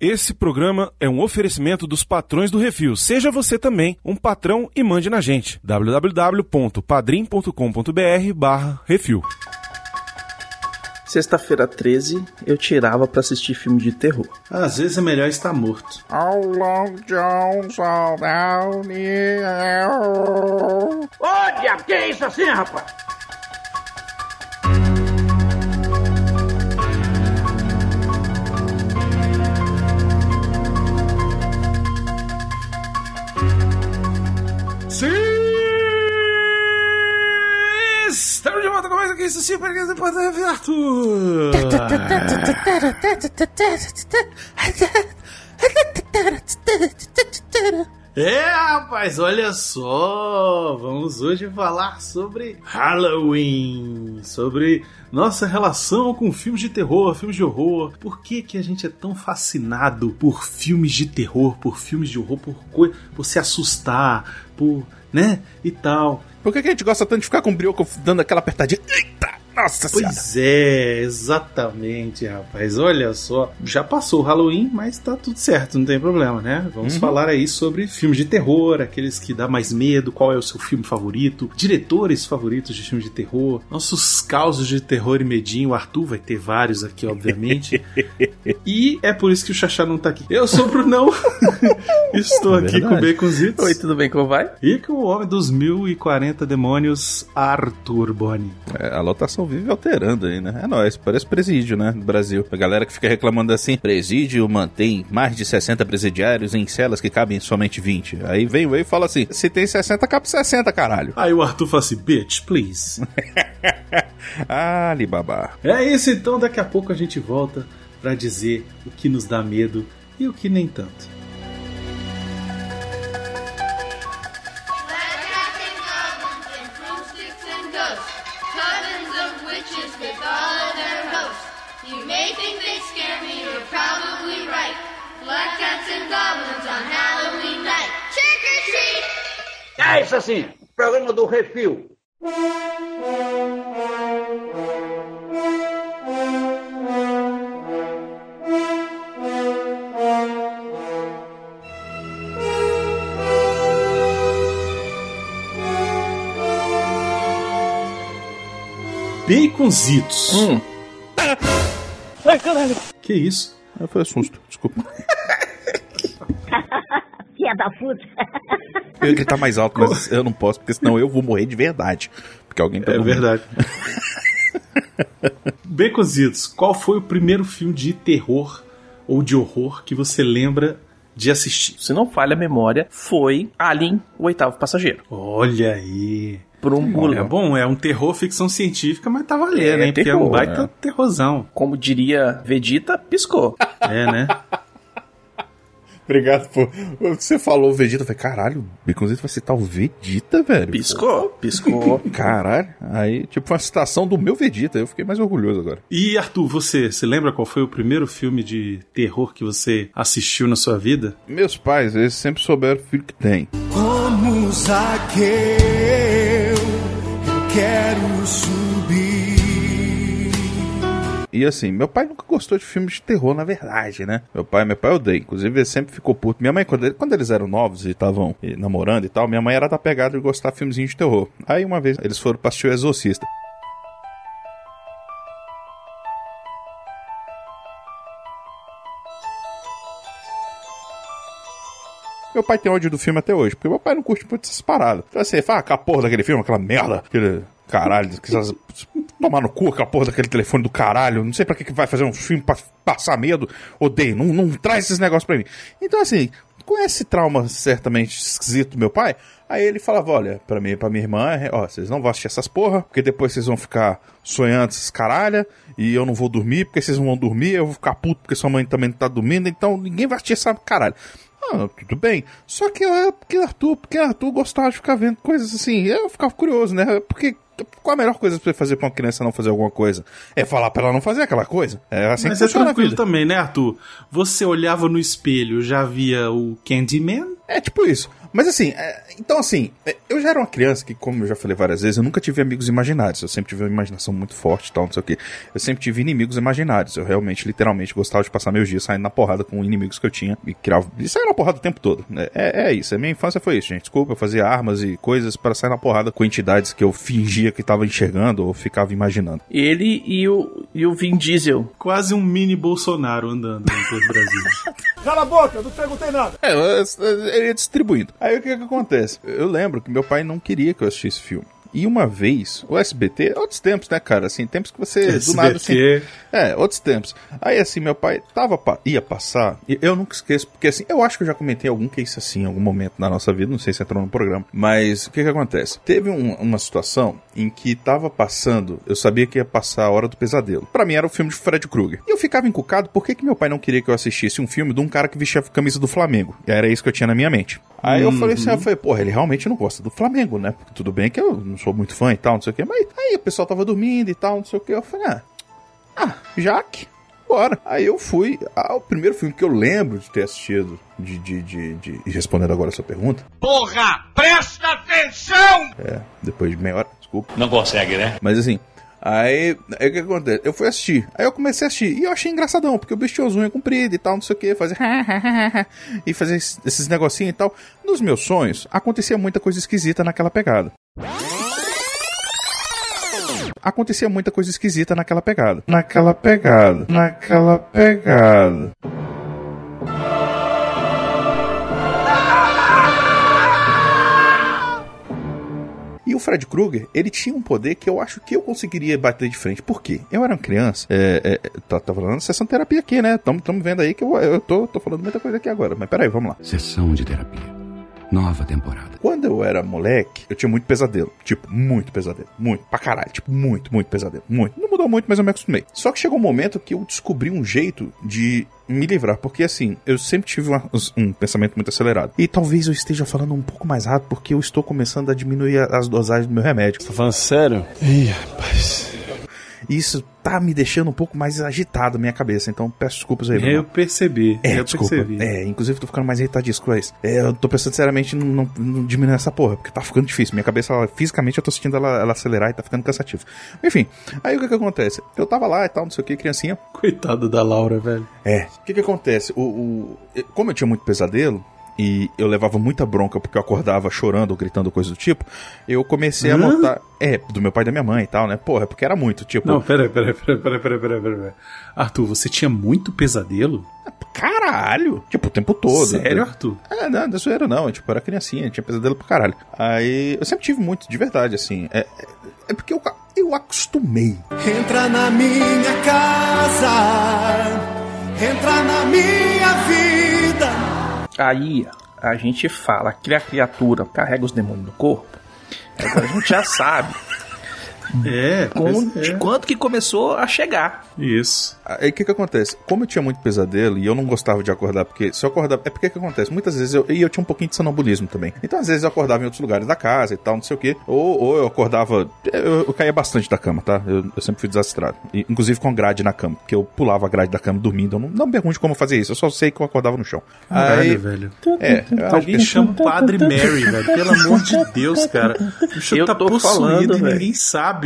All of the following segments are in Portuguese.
Esse programa é um oferecimento dos patrões do Refil. Seja você também um patrão e mande na gente. www.padrim.com.br barra Refil. Sexta-feira 13, eu tirava pra assistir filme de terror. Às vezes é melhor estar morto. How long Jones around here? Ô, diabo, que é isso assim, rapaz? Isso sim, para que depois da Arthur. É, rapaz, olha só! Vamos hoje falar sobre Halloween, sobre nossa relação com filmes de terror, filmes de horror. Por que, que a gente é tão fascinado por filmes de terror, por filmes de horror, por, por se assustar, por. né? E tal. Por que, que a gente gosta tanto de ficar com o brioco dando aquela apertadinha? Eita! Nossa senhora! Pois é, exatamente, rapaz. Olha só, já passou o Halloween, mas tá tudo certo, não tem problema, né? Vamos falar aí sobre filmes de terror, aqueles que dá mais medo, qual é o seu filme favorito, diretores favoritos de filmes de terror, nossos causos de terror e medinho. O Arthur vai ter vários aqui, obviamente. e é por isso que o Xaxá não tá aqui. Eu sou o Brunão. Estou aqui Verdade. com o Baconzitos. Oi, tudo bem? Como vai? E com o homem dos 1040 demônios, Arthur Boni. É, a lotação vive alterando aí, né? É nóis, parece presídio, né? No Brasil. A galera que fica reclamando assim: presídio mantém mais de 60 presidiários em celas que cabem somente 20. Aí vem o e fala assim: se tem 60, cabe 60, caralho. Aí o Arthur fala assim, bitch, please. Alibaba. É isso, então daqui a pouco a gente volta pra dizer o que nos dá medo e o que nem tanto. É isso assim, programa do Refil. Baconzitos. Hum. Que isso? Ah, Foi um susto, desculpa. Filha da puta. Eu ia gritar mais alto, mas eu não posso, porque senão eu vou morrer de verdade. Porque alguém tá É dormindo. verdade. Baconzitos, qual foi o primeiro filme de terror ou de horror que você lembra de assistir? Se não falha a memória, foi Alien, o oitavo passageiro. Olha aí. Por um É bulão. bom, é um terror ficção científica, mas tá valendo, É hein? Porque é um terror, baita é. terrorzão. Como diria Vegeta, piscou. É, né? Obrigado por. Você falou Vegeta, eu falei, caralho, o Baconzito vai citar o Vegeta, velho. Piscou, piscou. Caralho. Aí, tipo, foi uma citação do meu Vegeta. Eu fiquei mais orgulhoso agora. E Arthur, você, você lembra qual foi o primeiro filme de terror que você assistiu na sua vida? Meus pais, eles sempre souberam o filho que tem. Como Zaqueu, eu quero subir. E assim, meu pai nunca gostou de filmes de terror, na verdade, né? Meu pai, meu pai odeia. Inclusive, ele sempre ficou puto. Minha mãe, quando, ele- quando eles eram novos e estavam namorando e tal, minha mãe era da pegada de gostar de filmezinho de terror. Aí, uma vez, eles foram pra assistir o Exorcista. Meu pai tem ódio do filme até hoje, porque meu pai não curte muito essas paradas. Então assim, fala, ah, porra daquele filme, aquela merda, aquele caralho, que essas- tomar no cu aquela porra daquele telefone do caralho, não sei pra que, que vai fazer um filme pra passar medo, odeio, não, não traz esses negócios pra mim. Então assim, com esse trauma certamente esquisito do meu pai, aí ele falava, olha, pra mim e pra minha irmã, é, ó, vocês não vão assistir essas porra, porque depois vocês vão ficar sonhando essas caralha, e eu não vou dormir, porque vocês não vão dormir, eu vou ficar puto porque sua mãe também não tá dormindo, então ninguém vai assistir essa caralho. Ah, tudo bem. Só que é porque Arthur, porque Arthur gostava de ficar vendo coisas assim. Eu ficava curioso, né? Porque qual a melhor coisa pra você fazer pra uma criança não fazer alguma coisa? É falar pra ela não fazer aquela coisa. É assim Mas que é funciona tranquilo também, né, Arthur? Você olhava no espelho, já via o Candyman? É tipo isso. Mas assim, é, então assim, é, eu já era uma criança que, como eu já falei várias vezes, eu nunca tive amigos imaginários. Eu sempre tive uma imaginação muito forte e tal, não sei o quê. Eu sempre tive inimigos imaginários. Eu realmente, literalmente, gostava de passar meus dias saindo na porrada com inimigos que eu tinha e criava. E saia na porrada o tempo todo. É, é, é isso. A minha infância foi isso, gente. Desculpa, eu fazia armas e coisas para sair na porrada com entidades que eu fingia que tava enxergando ou ficava imaginando. Ele e o, e o Vin Diesel. Quase um mini Bolsonaro andando pelo Brasil. Cala a boca, não perguntei nada. É, eu- eu- ele ia distribuindo. Aí o que que acontece? Eu lembro que meu pai não queria que eu assistisse filme. E uma vez, o SBT, outros tempos, né, cara? Assim, tempos que você do nada assim. SBT. É, outros tempos. Aí assim, meu pai tava ia passar, e eu nunca esqueço, porque assim, eu acho que eu já comentei algum case assim em algum momento na nossa vida, não sei se entrou no programa. Mas o que que acontece? Teve um- uma situação em que tava passando, eu sabia que ia passar a hora do pesadelo. Pra mim era o filme de Fred Krueger. E eu ficava encucado, por que que meu pai não queria que eu assistisse um filme de um cara que vestia a camisa do Flamengo? E era isso que eu tinha na minha mente. Aí eu falei assim, eu falei, porra, ele realmente não gosta do Flamengo, né? Porque tudo bem que eu não sou muito fã e tal, não sei o quê. Mas aí o pessoal tava dormindo e tal, não sei o quê. Eu falei, ah, ah, Jaque, bora. Aí eu fui. Ah, o primeiro filme que eu lembro de ter assistido, de, de, de, de- e respondendo agora a sua pergunta, Porra, presta atenção! é, depois de meia hora, desculpa. Não consegue, né? Mas assim, aí, aí o que acontece? Eu fui assistir. Aí eu comecei a assistir. E eu achei engraçadão, porque o bicho tinha as unhas compridas e tal, não sei o que, fazer. e fazer esses esses negocinhos e tal. Nos meus sonhos, acontecia muita coisa esquisita naquela pegada. Acontecia muita coisa esquisita naquela pegada. Naquela pegada. Naquela pegada. E o Fred Krueger, ele tinha um poder que eu acho que eu conseguiria bater de frente. Por quê? Eu era uma criança, é, é, tá, tá falando sessão de terapia aqui, né? Estamos vendo aí que eu, eu tô, tô falando muita coisa aqui agora. Mas peraí, vamos lá. Sessão de terapia. Nova temporada. Quando eu era moleque, eu tinha muito pesadelo. Tipo, muito pesadelo. Muito. Pra caralho. Tipo, muito, muito pesadelo. Muito. Não mudou muito, mas eu me acostumei. Só que chegou um momento que eu descobri um jeito de me livrar. Porque, assim, eu sempre tive uma- um pensamento muito acelerado. E talvez eu esteja falando um pouco mais rápido porque eu estou começando a diminuir as dosagens do meu remédio. Tá falando sério? Ih, rapaz. Isso tá me deixando um pouco mais agitado a minha cabeça. Então peço desculpas aí. Eu Bruno. percebi. É, eu desculpa. percebi. É, inclusive tô ficando mais irritadíssimo com isso. É, eu tô pensando seriamente em não, não, não diminuir essa porra, porque tá ficando difícil. Minha cabeça, ela, fisicamente, eu tô sentindo ela, ela acelerar e tá ficando cansativo. Enfim, aí o que que acontece? Eu tava lá e tal, não sei o que, criancinha. Coitado da Laura, velho. É. O que que acontece? O, o- como eu tinha muito pesadelo, e eu levava muita bronca porque eu acordava chorando ou gritando coisa do tipo, eu comecei a notar. É, do meu pai e da minha mãe e tal, né? Porra, porque era muito, tipo. Não, peraí, peraí, peraí, peraí, peraí, peraí, peraí. Arthur, você tinha muito pesadelo? Caralho! Tipo, o tempo todo. Sério, Arthur? É, não, da zoeira não. Eu, tipo, era criancinha, tinha pesadelo pra caralho. Aí, eu sempre tive muito, de verdade, assim. É, é, é porque eu, eu acostumei. Entra na minha casa, entra na minha vida. Aí a gente fala que a criatura carrega os demônios no corpo. Agora a gente já sabe É, com, é. de quanto que começou a chegar. Isso. Aí o que que acontece? Como eu tinha muito pesadelo e eu não gostava de acordar, porque se eu acordava. É porque que acontece? Muitas vezes eu. E eu tinha um pouquinho de sonambulismo também. Então às vezes eu acordava em outros lugares da casa e tal, não sei o quê. Ou, ou eu acordava. Eu, eu caía bastante da cama, tá? Eu, eu sempre fui desastrado. E, inclusive com grade na cama. Porque eu pulava a grade da cama dormindo. Eu não, não me pergunte como eu fazia isso. Eu só sei que eu acordava no chão. Caralho, Aí, velho. É, Alguém que- chama o Padre Mary, velho. Pelo amor de Deus, cara. O bicho Eu tá tô possuído falando, e velho. ninguém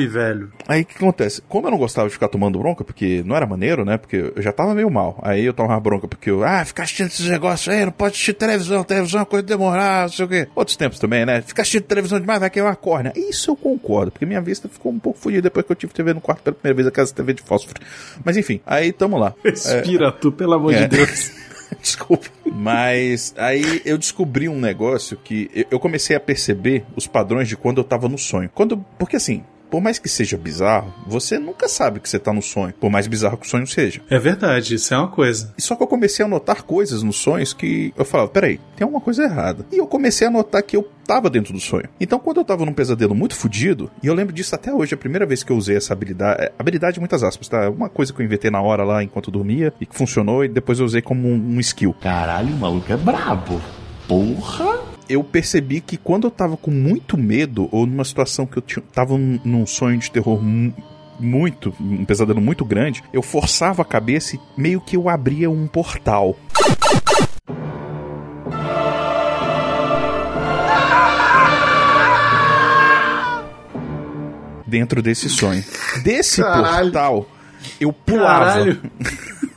velho. Aí o que acontece? Como eu não gostava de ficar tomando bronca, porque não era maneiro, né? Porque eu já tava meio mal. Aí eu tomava bronca porque eu, ah, ficar assistindo esses negócios aí, não pode assistir televisão, televisão é uma coisa demorar, não sei o quê. Outros tempos também, né? Ficar assistindo televisão demais vai queimar a córnea. Isso eu concordo, porque minha vista ficou um pouco fodida depois que eu tive TV no quarto pela primeira vez, aquela TV de fósforo. Mas enfim, aí tamo lá. Respira, Arthur, pelo amor É. de Deus. Desculpa. Mas aí eu descobri um negócio que eu- eu comecei a perceber os padrões de quando eu tava no sonho. Quando, porque assim, por mais que seja bizarro, você nunca sabe que você tá no sonho, por mais bizarro que o sonho seja. É verdade, isso é uma coisa. E Só que eu comecei a notar coisas nos sonhos que eu falava, peraí, tem alguma coisa errada. E eu comecei a notar que eu tava dentro do sonho. Então quando eu tava num pesadelo muito fodido, e eu lembro disso até hoje, a primeira vez que eu usei essa habilidade, é, habilidade muitas aspas, tá? Uma coisa que eu inventei na hora lá enquanto eu dormia e que funcionou e depois eu usei como um, um skill. Caralho, o maluco é brabo. Porra! eu percebi que quando eu tava com muito medo, ou numa situação que eu tinha, tava num sonho de terror muito, um pesadelo muito grande, eu forçava a cabeça e meio que eu abria um portal. Dentro desse sonho. Desse Caralho. portal, eu pulava. Caralho.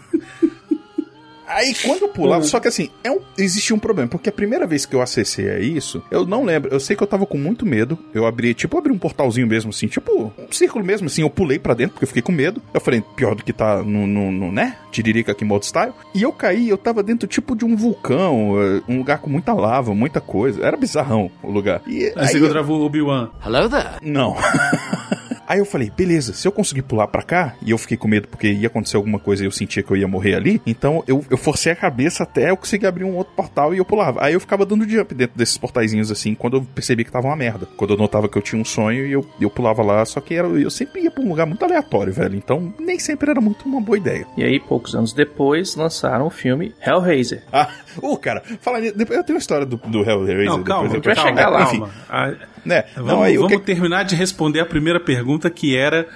Aí quando eu pulava, só que assim, é um, existia um problema, porque a primeira vez que eu acessei a isso, eu não lembro, eu sei que eu tava com muito medo, eu abri, tipo, abri um portalzinho mesmo, assim, tipo, um círculo mesmo, assim, eu pulei pra dentro, porque eu fiquei com medo, eu falei, pior do que tá no, no, no né, tiririca aqui em modo style, e eu caí, eu tava dentro, tipo, de um vulcão, eh, um lugar com muita lava, muita coisa, era bizarrão o lugar. E, Aí você eu- encontrava o Obi-Wan. Hello there. não. Aí eu falei, beleza, se eu conseguir pular pra cá, e eu fiquei com medo porque ia acontecer alguma coisa e eu sentia que eu ia morrer ali, então eu, eu forcei a cabeça até eu conseguir abrir um outro portal e eu pulava. Aí eu ficava dando jump dentro desses portaizinhos assim, quando eu percebi que tava uma merda. Quando eu notava que eu tinha um sonho e eu, eu pulava lá, só que era, eu sempre ia pra um lugar muito aleatório, velho. Então nem sempre era muito uma boa ideia. E aí, poucos anos depois, lançaram o filme Hellraiser. Ah, ô, cara, fala eu tenho uma história do, do Hellraiser. Não, calma, depois eu calma, chegar lá, Enfim, calma. Né? Vamos, não, aí vamos que... terminar de responder a primeira pergunta que era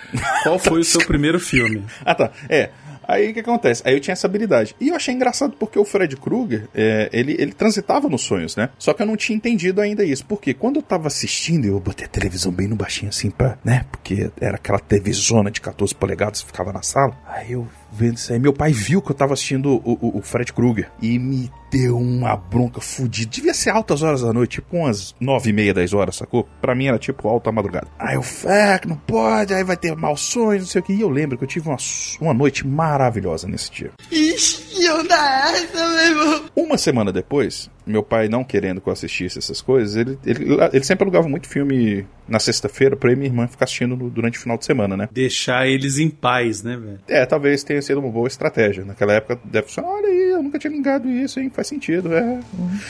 qual foi o seu primeiro filme? Ah, tá. É. Aí o que acontece? Aí eu tinha essa habilidade. E eu achei engraçado porque o Fred Krueger, é, ele, ele transitava nos sonhos, né? Só que eu não tinha entendido ainda isso. Porque quando eu tava assistindo, eu botei a televisão bem no baixinho assim pra, né? Porque era aquela televisona de 14 polegadas que ficava na sala. Aí eu vendo isso aí, meu pai viu que eu tava assistindo o, o, o Fred Krueger e me deu uma bronca fudida. Devia ser altas horas da noite, tipo umas 9 e meia, 10 horas, sacou? Pra mim era tipo alta madrugada. Aí eu, é, que não pode, aí vai ter maus sonhos, não sei o que. E eu lembro que eu tive uma, uma noite maravilhosa nesse dia. Ixi, onda é essa, meu irmão? Uma semana depois, meu pai não querendo que eu assistisse essas coisas, ele, ele, ele sempre alugava muito filme na sexta-feira pra eu e minha irmã ficar assistindo no- durante o final de semana, né? Deixar eles em paz, né, velho? É, talvez tenha sido uma boa estratégia. Naquela época deve ser, olha aí, eu nunca tinha ligado isso, hein? Faz sentido, é.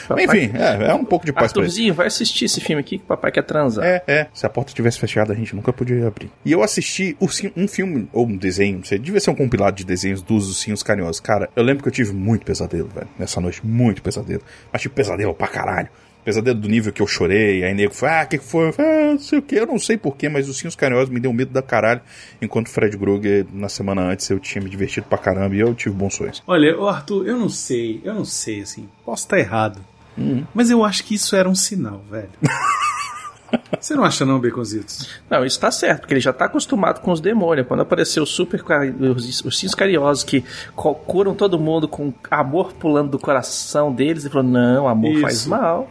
Papai- Enfim, é, é um pouco de paz pra ele. Arthurzinho, vai assistir esse filme aqui que o papai quer transar. É, é. Se a porta tivesse fechada, a gente nunca podia abrir. E eu assisti um filme, ou um desenho, não sei, devia ser um compilado de desenhos dos Ursinhos Carinhosos. Cara, eu lembro que eu tive muito pesadelo, velho, nessa noite. Muito pesadelo. Mas tipo, pesadelo pra caralho. Pesadelo do nível que eu chorei, aí nego foi, ah, o que que foi? Ah, não sei o que, eu não sei porquê, mas os Ursinhos Carinhosos me deu medo da caralho, enquanto o Fred Krueger, na semana antes, eu tinha me divertido pra caramba e eu tive bons sonhos. Olha, Arthur, eu não sei, eu não sei, assim, posso estar errado. Mas eu acho que isso era um sinal, velho. Você não acha não, Baconzitos? Não, isso tá certo, porque ele já tá acostumado com os demônios. Quando apareceu os super os, os cinhos carinhosos que curam todo mundo com amor pulando do coração deles, ele falou: não, amor Isso. faz mal.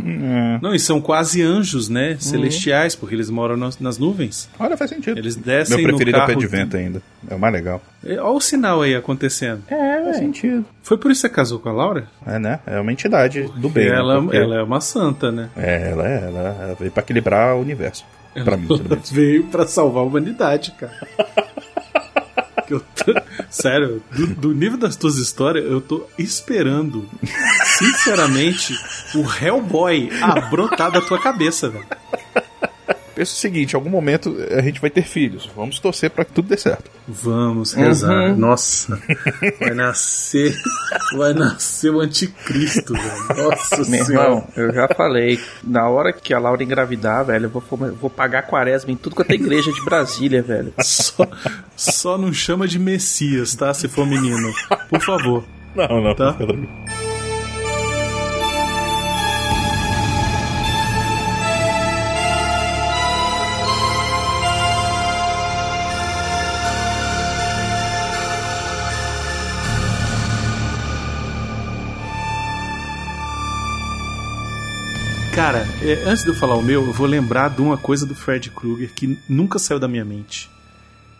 Não, e são quase anjos, né? Celestiais, porque eles moram nas, nas nuvens. Olha, faz sentido. Eles descem Meu preferido no é o carro. pé de vento ainda. É o mais legal. É, Olha o sinal aí acontecendo. É, Faz sentido. Foi por isso que você casou com a Laura? É, né? É uma entidade do bem. né? ela, Porque- ela é uma santa, né? É, ela é, ela, ela veio pra equilibrar o universo. Pra mim, pelo menos. veio pra salvar a humanidade, cara. Eu tô- Sério, do, do nível das tuas histórias, eu tô esperando, sinceramente, o Hellboy a brotar da tua cabeça, velho. Pensa o seguinte, em algum momento a gente vai ter filhos. Vamos torcer pra que tudo dê certo. Vamos rezar. Uhum. Nossa, vai nascer, vai nascer o anticristo, velho. Nossa Meu senhora. irmão, eu já falei, na hora que a Laura engravidar, velho, eu vou, vou pagar quaresma em tudo quanto é igreja de Brasília, velho. Só, só não chama de Messias, tá? Se for menino. Por favor. Não, não. Tá. Cara, é, antes de eu falar o meu, eu vou lembrar de uma coisa do Fred Krueger que nunca saiu da minha mente.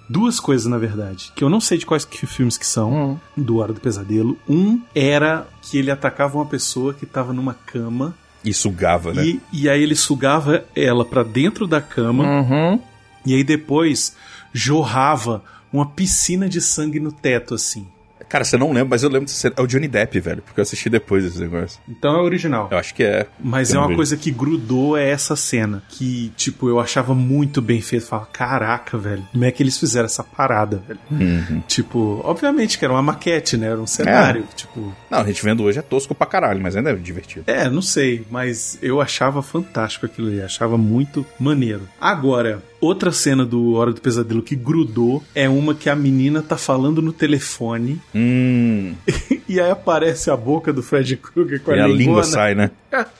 Duas coisas, na verdade, que eu não sei de quais que filmes que são, do Hora do Pesadelo. Um era que ele atacava uma pessoa que tava numa cama E sugava, né? e, e aí ele sugava ela pra dentro da cama Uhum. e aí depois jorrava uma piscina de sangue no teto, assim. Cara, você não lembra, mas eu lembro. de ser- É o Johnny Depp, velho, porque eu assisti depois esse negócio. Então é original. Eu acho que é. Mas é uma vejo. coisa que grudou é essa cena. Que, tipo, eu achava muito bem feito. Falava, caraca, velho, como é que eles fizeram essa parada, velho? Uhum. Tipo, obviamente que era uma maquete, né? Era um cenário. Tipo, Não, a gente vendo hoje é tosco pra caralho, mas ainda é divertido. é, não sei, mas eu achava fantástico aquilo ali. Achava muito maneiro. Agora, outra cena do Hora do Pesadelo que grudou é uma que a menina tá falando no telefone Hum. e aí aparece a boca do Fred Krueger com a, E a língua sai, né?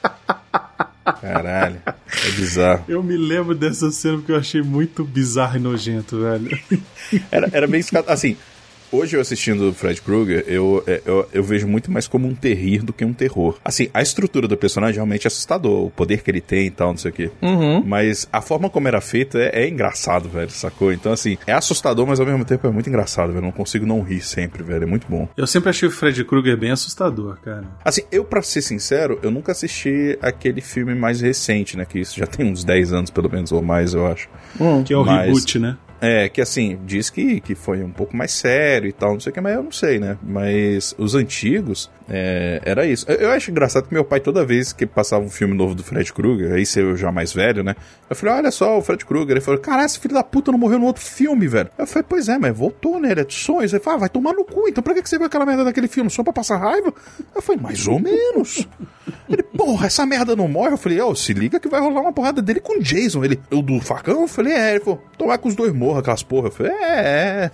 Caralho, é bizarro. Eu me lembro dessa cena porque eu achei muito bizarro e nojento, velho. Era, era bem escado. Assim, hoje eu assistindo o Fred Krueger, eu, é, eu, eu vejo muito mais como um terrir do que um terror. Assim, a estrutura do personagem realmente é assustador, o poder que ele tem e tal, não sei o quê. Uhum. Mas a forma como era feito é, é engraçado, velho, sacou? Então, assim, é assustador, mas ao mesmo tempo é muito engraçado, velho. Eu não consigo não rir sempre, velho. É muito bom. Eu sempre achei o Fred Krueger bem assustador, cara. Assim, eu, pra ser sincero, eu nunca assisti aquele filme mais recente, né? Que isso já tem uns 10 anos, pelo menos, ou mais, eu acho. Que é o Mas- reboot, né? É, que assim, diz que, que foi um pouco mais sério e tal, não sei o que, mas eu não sei, né? Mas os antigos, é, era isso. Eu, eu acho engraçado que meu pai, toda vez que passava um filme novo do Fred Krueger, aí eu já mais velho, né? Eu falei, olha só, o Fred Krueger. Ele falou, caralho, esse filho da puta não morreu no outro filme, velho. Eu falei, pois é, mas voltou, né? Ele é de sonhos. Ele falou, ah, vai tomar no cu, então pra que você viu aquela merda daquele filme? Só pra passar raiva? Eu falei, mais ou menos. Porra, essa merda não morre? Eu falei, ó, se liga que vai rolar uma porrada dele com o Jason. Ele, eu do facão? Eu falei, é. Ele falou, tomar que os dois morram aquelas porra. Eu falei, é, é.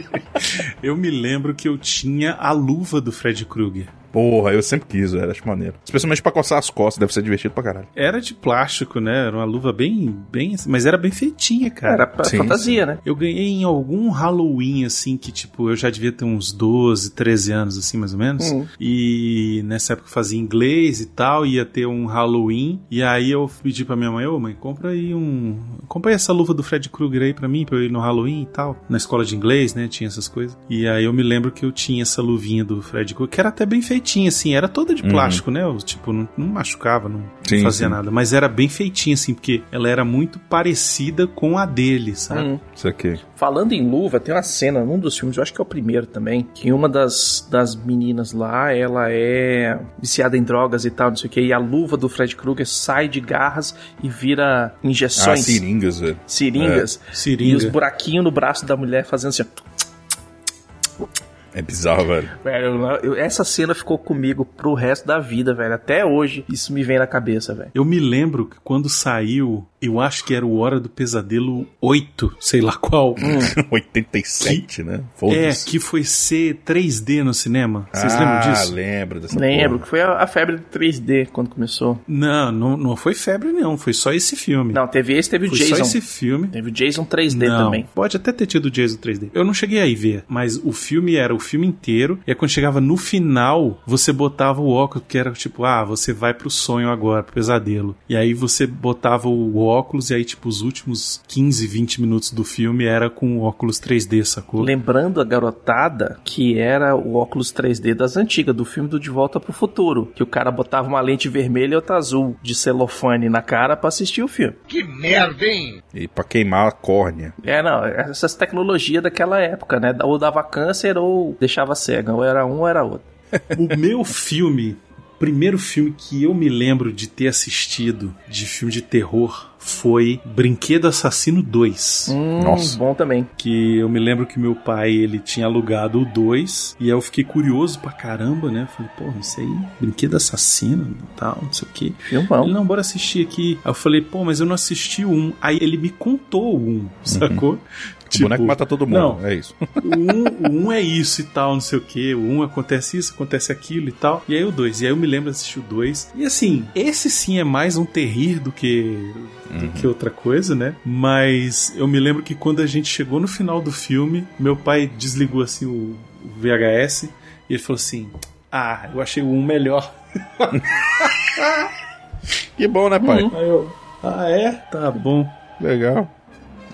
Eu me lembro que eu tinha a luva do Fred Krueger. Porra, eu sempre quis, velho, acho maneiro. Especialmente pra coçar as costas, deve ser divertido pra caralho. Era de plástico, né? Era uma luva bem, bem, assim, mas era bem feitinha, cara. Era pra Sim, fantasia, né? Eu ganhei em algum Halloween, assim, que tipo, eu já devia ter uns 12, 13 anos, assim, mais ou menos. Hum. E nessa época eu fazia inglês e tal, ia ter um Halloween. E aí eu pedi pra minha mãe, ô mãe, compra aí um. Compra aí essa luva do Fred Krueger aí pra mim, pra eu ir no Halloween e tal. Na escola de inglês, né? Tinha essas coisas. E aí eu me lembro que eu tinha essa luvinha do Fred Krueger, que era até bem feitinha, assim, era toda de plástico, né? Eu, tipo, não, não machucava, não Sim, fazia sim. nada. Mas era bem feitinha, assim, porque ela era muito parecida com a dele, sabe? Hum. Isso aqui. Falando em luva, tem uma cena num dos filmes, eu acho que é o primeiro também, que uma das, das meninas lá, ela é viciada em drogas e tal, não sei o que, e a luva do Fred Krueger sai de garras e vira Ah, injeções, seringas, velho. seringas, e Seringa. os buraquinhos no braço da mulher fazendo assim. ó. É bizarro, velho. Velho, eu- eu- essa cena ficou comigo pro resto da vida, velho. Até hoje, isso me vem na cabeça, velho. Eu me lembro que quando saiu, eu acho que era o Hora do Pesadelo 8, sei lá qual. 87, né? É, que foi ser 3D no cinema. Vocês ah, lembram disso? lembro dessa Lembro porra. que foi a, a febre do 3D quando começou. Não, não, não foi febre, não. Foi só esse filme. Não, teve esse, teve o foi Jason. só esse filme. Teve o Jason 3D não, também. pode até ter tido o Jason 3D. Eu não cheguei aí ver, mas o filme era o filme inteiro. E aí quando chegava no final, você botava o óculos, que era tipo, ah, você vai pro sonho agora, pro pesadelo. E aí você botava o óculos, e aí, tipo, os últimos 15, 20 minutos do filme era com o óculos 3D, sacou? Lembrando a garotada que era o óculos 3D das antigas, do filme do De Volta pro Futuro. Que o cara botava uma lente vermelha e outra azul de celofane na cara pra assistir o filme. Que merda, hein? E pra queimar a córnea. É, não, essas tecnologias daquela época, né? Ou dava câncer ou deixava cega. Ou era um ou era outro. O meu filme, o primeiro filme que eu me lembro de ter assistido de filme de terror foi Brinquedo Assassino 2. Hum, Nossa. bom também. Que eu me lembro que meu pai, ele tinha alugado o 2, e aí eu fiquei curioso pra caramba, né? Falei, porra, isso aí, brinquedo assassino e tal, não sei o quê. Filmão. Ele, não, bora assistir aqui. Aí eu falei, pô, mas eu não assisti o 1. Aí ele me contou o 1, sacou? O boneco mata todo mundo, Não, é isso. o 1, o um é isso e tal, não sei o que. O 1 um acontece isso, acontece aquilo e tal. E aí o 2. E aí eu me lembro de assistir o 2. E assim, esse sim é mais um terrir do que, do que outra coisa, né? Mas eu me lembro que quando a gente chegou no final do filme, meu pai desligou assim o, VHS e ele falou assim: Ah, eu achei o 1 um melhor. Que bom, né, pai? Aí eu, ah, é? Tá bom. Legal.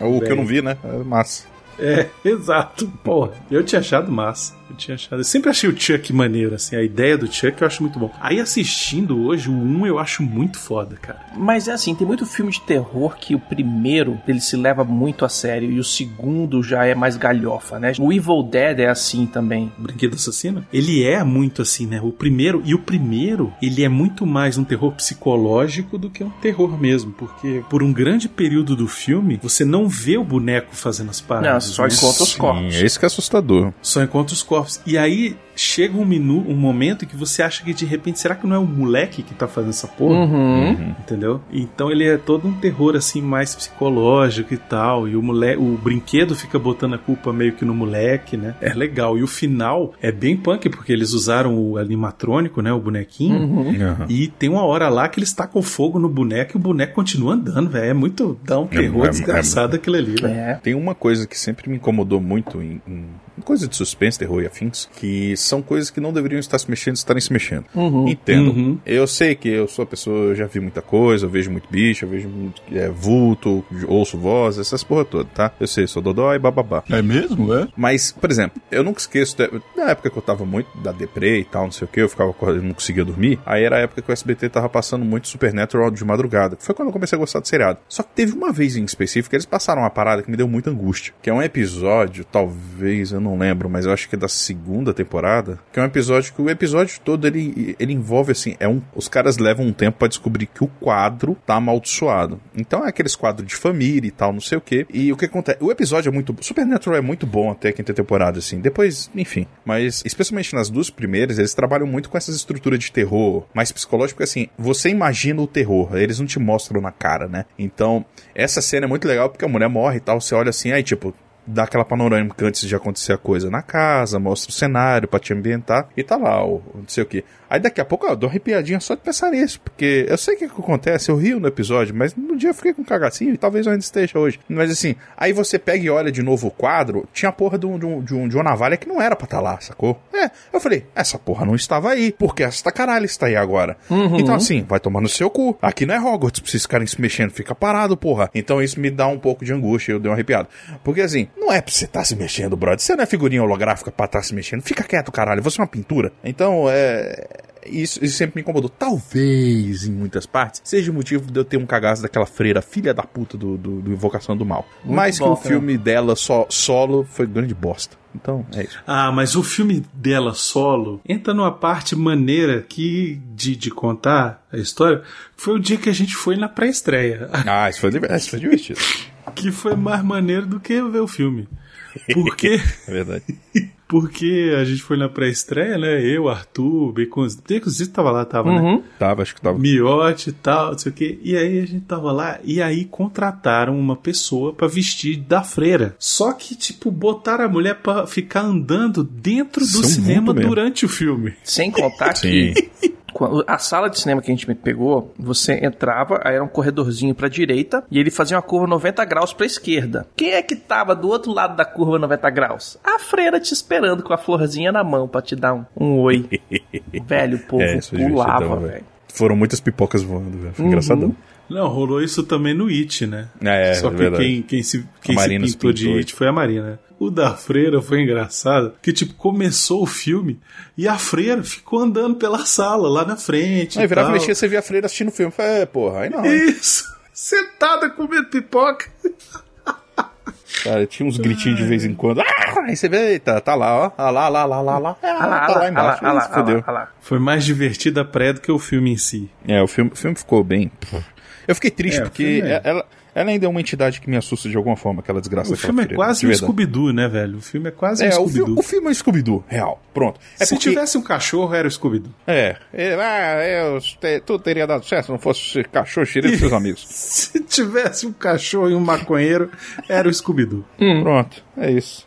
O que Bem. eu não vi, né? É massa. É, exato. Porra, eu tinha achado massa. Eu tinha achado. Eu sempre achei o Chuck maneiro, assim. A ideia do Chuck eu acho muito bom. Aí assistindo hoje, o 1 eu acho muito foda, cara. Mas é assim, tem muito filme de terror que o primeiro ele se leva muito a sério e o segundo já é mais galhofa, né? O Evil Dead é assim também. O Brinquedo Assassino, ele é muito assim, né? O primeiro, e o primeiro, ele é muito mais um terror psicológico do que um terror mesmo, porque por um grande período do filme, você não vê o boneco fazendo as paradas. Não, só né? encontra os corpos. Sim, é isso que é assustador. Só encontra os corpos. Corpos. E aí chega um minu, um momento que você acha que de repente, será que não é o moleque que tá fazendo essa porra? Uhum. Entendeu? Então ele é todo um terror assim mais psicológico e tal. E o moleque, o brinquedo fica botando a culpa meio que no moleque, né? É legal. E o final é bem punk porque eles usaram o animatrônico, né, o bonequinho. Uhum. Aham. E tem uma hora lá que eles tacam fogo no boneco e o boneco continua andando, velho. É muito. dá um terror é- é- desgraçado aquilo ali, velho. É. Tem uma coisa que sempre me incomodou muito em- em coisa de suspense, terror e afins, que são coisas que não deveriam estar se mexendo, estarem se mexendo. Entendo. Uhum. Eu sei que eu sou a pessoa, eu já vi muita coisa, eu vejo muito bicho, eu vejo muito é, vulto, ouço voz, essas porra toda, tá? Eu sei, sou dodói, bababá. É mesmo, é? Mas, por exemplo, eu nunca esqueço, da- na época que eu tava muito da deprê e tal, não sei o que, eu ficava acordado, não conseguia dormir. Aí era a época que o SBT tava passando muito Supernatural de madrugada. Foi quando eu comecei a gostar do seriado. Só que teve uma vez em específico, eles passaram uma parada que me deu muita angústia. Que é um episódio, talvez, eu não lembro, mas eu acho que é da segunda temporada. Que é um episódio que o episódio todo ele, ele envolve assim: é um, os caras levam um tempo pra descobrir que o quadro tá amaldiçoado. Então é aqueles quadros de família e tal, não sei o que. E o que acontece? O episódio é muito. Supernatural é muito bom até a quinta temporada, assim. Depois, enfim. Mas, especialmente nas duas primeiras, eles trabalham muito com essas estruturas de terror mais psicológico, assim, você imagina o terror, eles não te mostram na cara, né? Então, essa cena é muito legal porque a mulher morre e tal, você olha assim, aí tipo, dá aquela panorâmica antes de acontecer a coisa na casa, mostra o cenário pra te ambientar e tá lá, o, o não sei o que. Aí daqui a pouco eu dou uma arrepiadinha só de pensar nisso, porque eu sei o que, que acontece, eu rio no episódio, mas no dia eu fiquei com um cagacinho e talvez eu ainda esteja hoje. Mas assim, aí você pega e olha de novo o quadro, tinha a porra de, um, de, um, de, um, uma navalha que não era pra estar lá, sacou? É, eu falei, essa porra não estava aí, porque esta caralho está aí agora. Então assim, vai tomar no seu cu. Aqui não é Hogwarts pra vocês ficarem se mexendo, fica parado, porra. Então isso me dá um pouco de angústia, eu dei um arrepiado. Porque assim, não é pra você estar se mexendo, brother. Você não é figurinha holográfica pra estar se mexendo. Fica quieto, caralho. Você é uma pintura. Então, é. Isso, isso sempre me incomodou. Talvez, em muitas partes, seja o motivo de eu ter um cagaço daquela freira, filha da puta do, do, do Invocação do Mal. Mas que bom, o cara. filme dela só, solo foi grande bosta. Então, é isso. Ah, mas o filme dela solo entra numa parte maneira que de, de contar a história foi o dia que a gente foi na pré-estreia. Ah, isso foi, isso foi divertido. Que foi mais maneiro do que ver o filme. Porque, É verdade. porque a gente foi na pré-estreia, né? Eu, Arthur, Baconzitos. Baconzitos tava lá, tava, né? Tava, acho que tava. Miote e tal, não sei o quê. E aí a gente tava lá e aí contrataram uma pessoa pra vestir da freira. Só que, tipo, botaram a mulher pra ficar andando dentro do São cinema muito mesmo. durante o filme. Sem contar Sim. que quando- a sala de cinema que a gente pegou, você entrava, aí era um corredorzinho pra direita e ele fazia uma curva 90 graus pra esquerda. Quem é que tava do outro lado da curva 90 graus? A freira te esperando com a florzinha na mão pra te dar um, um oi. Velho, o povo É, pulava, velho. velho. Foram muitas pipocas voando, velho. Foi Uhum. engraçadão. Não, rolou isso também no It, né? É, Só é que verdade. quem, quem se, quem se se pintou de pintou. It foi a Marina. O da freira foi engraçado, que tipo, começou o filme e a freira ficou andando pela sala, lá na frente. Aí e virava e mexia, você via a freira assistindo o filme. Falei, é, porra, aí não. hein? Isso, sentada comendo pipoca. Cara, tinha uns gritinhos de vez em quando. Ah! Aí você vê, eita, tá lá, ó. Ah lá, lá, lá, lá, lá. Ah, Ah lá, tá lá lá, embaixo. ah lá, ah lá, ah lá. Foi mais divertida a pré do que o filme em si. É, o filme, o filme ficou bem. Eu fiquei triste É, o porque é- ela, ela ainda é uma entidade que me assusta de alguma forma, aquela desgraça O filme é freira, quase um. Scooby-Doo, né, velho? O filme é quase um É, o, Scooby-Doo. filme, o filme é um Scooby-Doo, real. Pronto. É Se porque, tivesse um cachorro, era o Scooby-Doo. É, é, ah, eu, te- tudo teria dado certo se não fosse esse cachorro xerife dos seus amigos. Se tivesse um cachorro e um maconheiro, era o Scooby-Doo. Pronto, é isso.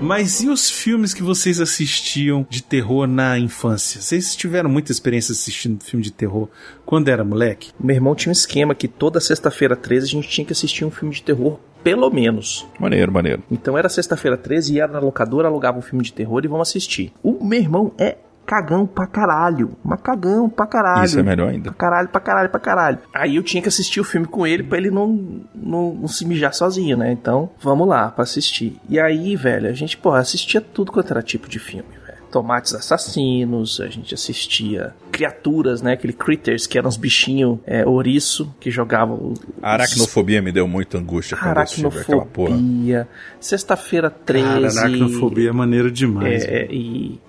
Mas e os filmes que vocês assistiam de terror na infância? Vocês tiveram muita experiência assistindo filme de terror quando era moleque? Meu irmão tinha um esquema que toda sexta-feira 13 a gente tinha que assistir um filme de terror, pelo menos. Maneiro, maneiro. Então era sexta-feira 13, ia na locadora, alugava um filme de terror e vamos assistir. O meu irmão é cagão pra caralho. Mas cagão pra caralho. Isso é melhor ainda. Pra caralho, pra caralho, pra caralho. Aí eu tinha que assistir o filme com ele pra ele não, não, não se mijar sozinho, né? Então, vamos lá pra assistir. E aí, velho, a gente, porra, assistia tudo quanto era tipo de filme, velho. Tomates assassinos, a gente assistia criaturas, né? Aquele critters que eram os bichinhos, é, ouriço, que jogavam. os- A aracnofobia me deu muita angústia quando eu assisti aquela porra. Aracnofobia. Sexta-feira 13. Cara, aracnofobia é maneiro demais. É, e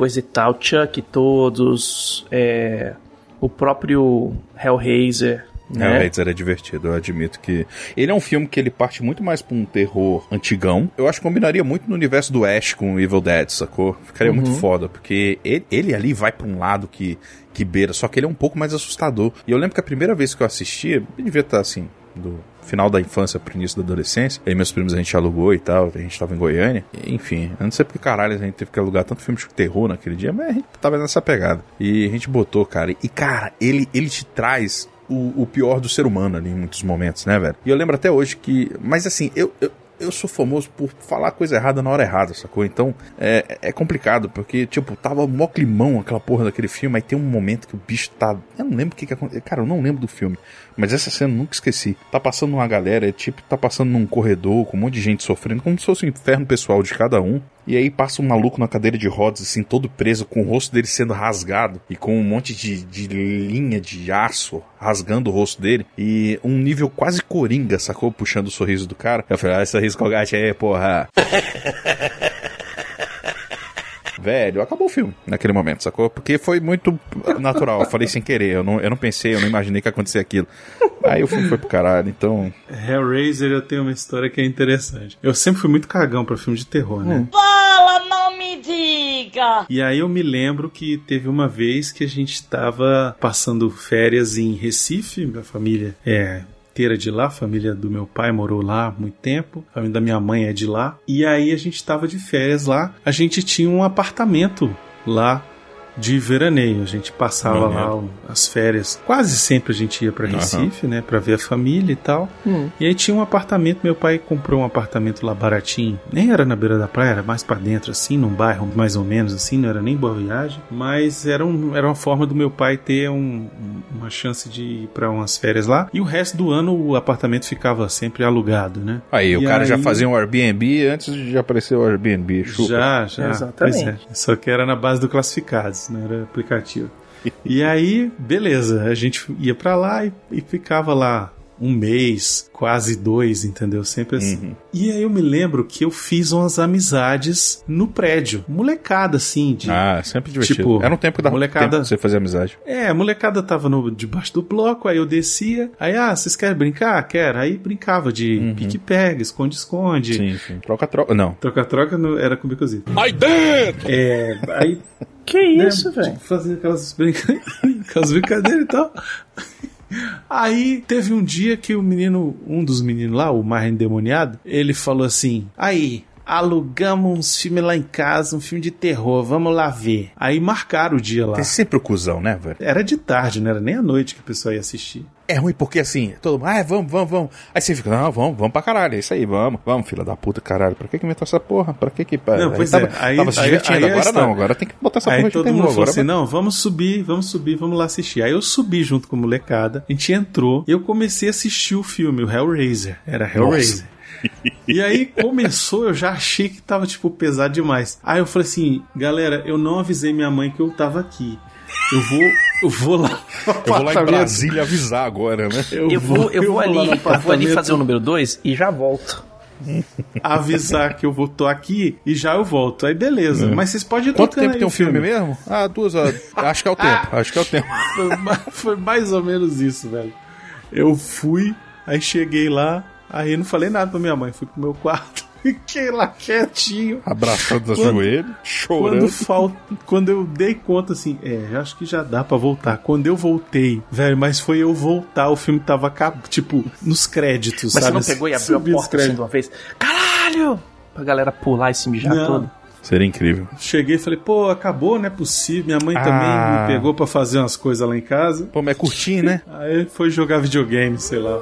coisa e tal. Chuck todos. é, o próprio Hellraiser. Né? Hellraiser é divertido, eu admito que. Ele é um filme que ele parte muito mais pra um terror antigão. Eu acho que combinaria muito no universo do Ash com o Evil Dead, sacou? Ficaria muito Uhum. foda, porque ele, ele ali vai pra um lado que, que beira, só que ele é um pouco mais assustador. E eu lembro que a primeira vez que eu assisti, eu devia estar assim, do final da infância pro início da adolescência. Aí meus primos a gente alugou e tal, a gente tava em Goiânia. Enfim, eu não sei porque caralho a gente teve que alugar tanto filme de terror naquele dia, mas a gente tava nessa pegada. E a gente botou, cara. E cara, ele, ele te traz o, o pior do ser humano ali em muitos momentos, né, velho? E eu lembro até hoje que. Mas assim, eu. eu eu sou famoso por falar coisa errada na hora errada, sacou? Então é, é complicado, porque, tipo, tava mó climão aquela porra daquele filme, aí tem um momento que o bicho tá. Eu não lembro o que que aconteceu. Cara, eu não lembro do filme. Mas essa cena eu nunca esqueci. Tá passando uma galera, é tipo, tá passando num corredor com um monte de gente sofrendo, como se fosse um inferno pessoal de cada um. E aí passa um maluco na cadeira de rodas, assim, todo preso, com o rosto dele sendo rasgado e com um monte de, de linha de aço rasgando o rosto dele. E um nível quase coringa, sacou? Puxando o sorriso do cara. Eu falei, ah, esse sorriso colgate aí, porra. Velho, acabou o filme naquele momento, sacou? Porque foi muito natural. Eu falei sem querer, eu não, eu não pensei, eu não imaginei que ia acontecer aquilo. Aí o filme foi pro caralho, então. Hellraiser eu tenho uma história que é interessante. Eu sempre fui muito cagão pra filme de terror, né? Fala, não me diga! E aí eu me lembro que teve uma vez que a gente tava passando férias em Recife, minha família é inteira de lá, a família do meu pai morou lá muito tempo, a família da minha mãe é de lá. E aí a gente tava de férias lá, a gente tinha um apartamento lá de veraneio. A gente passava Maneiro. lá o- as férias. Quase sempre a gente ia pra Aham. Recife, né, Pra ver a família e tal. Hum. E aí tinha um apartamento, meu pai comprou um apartamento lá baratinho. Nem era na beira da praia, era mais pra dentro assim, num bairro mais ou menos assim, não era nem boa viagem, mas era, um, era uma forma do meu pai ter um- uma chance de ir pra umas férias lá. E o resto do ano o apartamento ficava sempre alugado, né? Aí, o E cara já aí- fazia um Airbnb antes de aparecer o Airbnb. Chupa. Já, já. Exatamente. Pois é. Só que era na base do classificados, não era aplicativo. e aí, beleza, a gente ia pra lá e, e ficava lá um mês, quase dois, entendeu? Sempre assim. Uhum. E aí eu me lembro que eu fiz umas amizades no prédio. Molecada, assim, de. Ah, sempre divertido. Tipo, Era um tempo que dava molecada- tempo pra você fazer amizade. É, a molecada tava no, debaixo do bloco, aí eu descia. Aí, ah, vocês querem brincar? Quero. Aí brincava de pique-pega, esconde-esconde. Sim, sim. Troca-troca. Não. Troca-troca no- era com bicozito. Aí dentro! É, aí Que né, isso, velho? tipo, Fazer aquelas, brinca... aquelas brincadeiras e tal. Aí teve um dia que o menino, um dos meninos lá, o mais endemoniado, ele falou assim: Aí, alugamos uns filmes lá em casa, um filme de terror, vamos lá ver. Aí marcaram o dia lá. Tem sempre o cuzão, né, velho? Era de tarde, não era nem à noite que o pessoal ia assistir. É ruim porque assim, todo mundo, ah, vamos, vamos, vamos. Aí você fica, não, vamos, vamos pra caralho, é isso aí, vamos, vamos, filha da puta, caralho. Pra que que inventou essa porra? Pra que que. Não, aí pois tava, é, aí- tava se aí- divertindo, aí é a agora não, agora tem que botar essa Aí porra de todo terror mundo falou agora. assim: não, vamos subir, vamos subir, vamos lá assistir. Aí eu subi junto com a molecada, a gente entrou e eu comecei a assistir o filme, o Hellraiser. Era Hellraiser. E aí começou, eu já achei que tava, tipo, pesado demais. Aí eu falei assim, galera, eu não avisei minha mãe que eu tava aqui. Eu vou, eu vou lá. Eu vou lá em. Brasília avisar agora, né? Eu vou, eu vou ali, eu vou ali fazer o número 2 e já volto. avisar que eu vou tô aqui e já eu volto. Aí beleza. Mas vocês podem Quanto tempo aí tem um o filme mesmo? Ah, duas horas. Acho que é o tempo, acho que é o tempo. Foi mais ou menos isso, velho. Eu fui, aí cheguei lá, aí não falei nada pra minha mãe, fui pro meu quarto, fiquei lá quietinho. Abraçando os Quando- joelhos, chorando. Quando, fal... Quando eu dei conta, assim, é, acho que já dá pra voltar. Quando eu voltei, velho, mas foi eu voltar, o filme tava, acab- tipo, nos créditos, Mas sabe? você não pegou e abriu a Subiu os porta assim de créditos. uma vez? Caralho! Pra galera pular e se mijar Não. todo. Seria incrível. Cheguei e falei, pô, acabou, não é possível. Minha mãe Ah. também me pegou pra fazer umas coisas lá em casa. Pô, mas é curtinho, né? Aí foi jogar videogame, sei lá.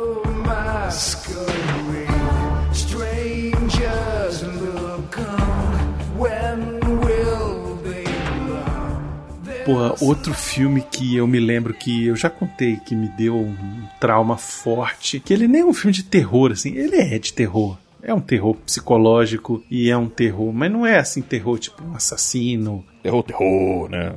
Porra, outro filme que eu me lembro que eu já contei que me deu um trauma forte, que ele nem é um filme de terror, assim, ele é de terror. É um terror psicológico e é um terror, mas não é assim terror tipo um assassino. Terror, terror, né?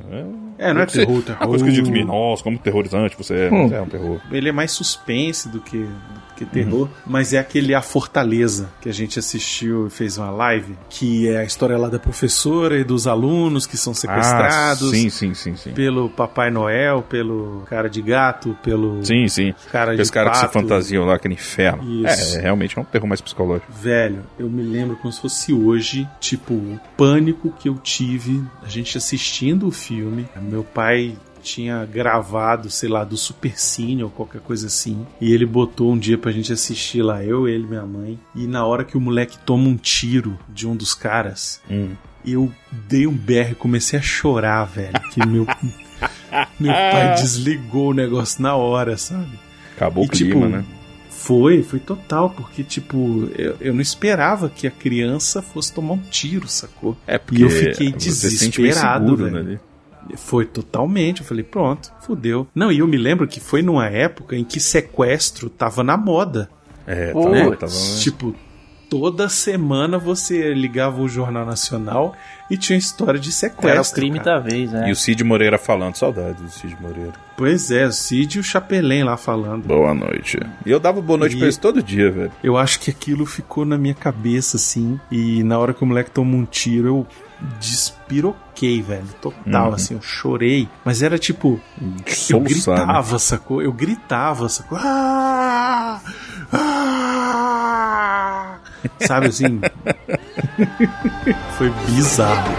É, não é Você- terror, Uma terror. coisa que eu digo assim, nossa, como terrorizante você é, Hum. mas é um terror. Ele é mais suspense do que, do que terror, mas é aquele A Fortaleza que a gente assistiu e fez uma live, que é a história lá da professora e dos alunos que são sequestrados. Ah, sim, sim, sim, sim. Pelo Papai Noel, pelo cara de gato, pelo Sim, sim. cara de Aqueles caras que se pato. fantasiam lá, aquele inferno. Isso. É, realmente é um terror mais psicológico. Velho, eu me lembro como se fosse hoje, tipo, o pânico que eu tive a gente assistindo o filme. Meu pai tinha gravado, sei lá, do Supercine ou qualquer coisa assim. E ele botou um dia pra gente assistir lá, eu, ele, minha mãe. E na hora que o moleque toma um tiro de um dos caras, Hum. eu dei um berro e comecei a chorar, velho. Que meu, meu pai desligou o negócio na hora, sabe? Acabou E, o clima, tipo, né? Foi, foi total, porque, tipo, eu, eu não esperava que a criança fosse tomar um tiro, sacou? É e eu fiquei você se sente meio desesperado, seguro, velho. né, ali. Foi totalmente. Eu falei, pronto, fudeu. Não, e eu me lembro que foi numa época em que sequestro tava na moda. É, tava, tava... Tipo, toda semana você ligava o Jornal Nacional e tinha história de sequestro. Era o crime cara. da vez, né? E o Cid Moreira falando, saudade do Cid Moreira. Pois é, o Cid e o Chapelém lá falando. Boa noite. E eu dava boa noite E- pra eles todo dia, velho. Eu acho que aquilo ficou na minha cabeça, assim. E na hora que o moleque tomou um tiro, eu despiroquei, velho. Total, Uhum. assim, eu chorei. Mas era tipo. Eu né? gritava, sacou? Eu gritava, sacou? Ah! Ah! Sabe assim? Foi bizarro.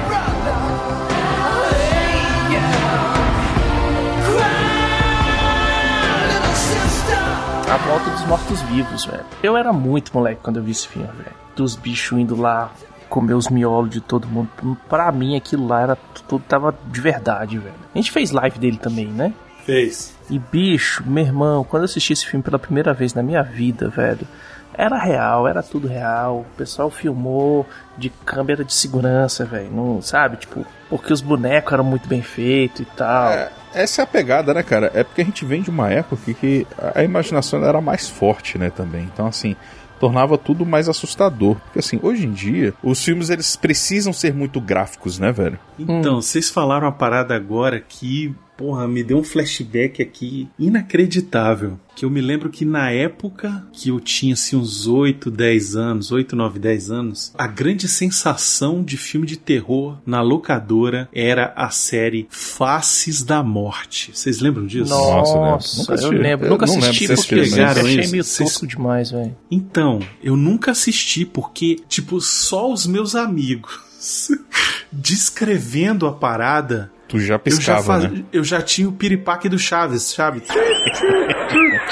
A volta dos mortos-vivos, velho. Eu era muito moleque quando eu vi esse filme, velho. Dos bichos indo lá comer os miolos de todo mundo. Pra mim, aquilo lá era tudo tava de verdade, velho. A gente fez live dele também, né? Fez. E bicho, meu irmão, quando eu assisti esse filme pela primeira vez na minha vida, velho, era real, era tudo real. O pessoal filmou de câmera de segurança, velho. Não, sabe, tipo, porque os bonecos eram muito bem feitos e tal. É, essa é a pegada, né, cara? É porque a gente vem de uma época que a imaginação era mais forte, né, também. Então, assim, tornava tudo mais assustador. Porque, assim, hoje em dia, os filmes, eles precisam ser muito gráficos, né, velho? Então, vocês falaram uma parada agora que, porra, me deu um flashback aqui inacreditável. Que eu me lembro que na época que eu tinha assim, uns 8, 10 anos, 8, 9, 10 anos, a grande sensação de filme de terror na locadora era a série Faces da Morte. Vocês lembram disso? Nossa, né? Nossa, Nunca eu lembro. Eu Nunca lembro assisti vocês porque eu pegaram achei isso. meio Vocês- tosco demais, velho. Então, eu nunca assisti porque, tipo, só os meus amigos descrevendo a parada Tu já eu já, piscava, faz- né? eu já tinha o piripaque do Chaves, sabe?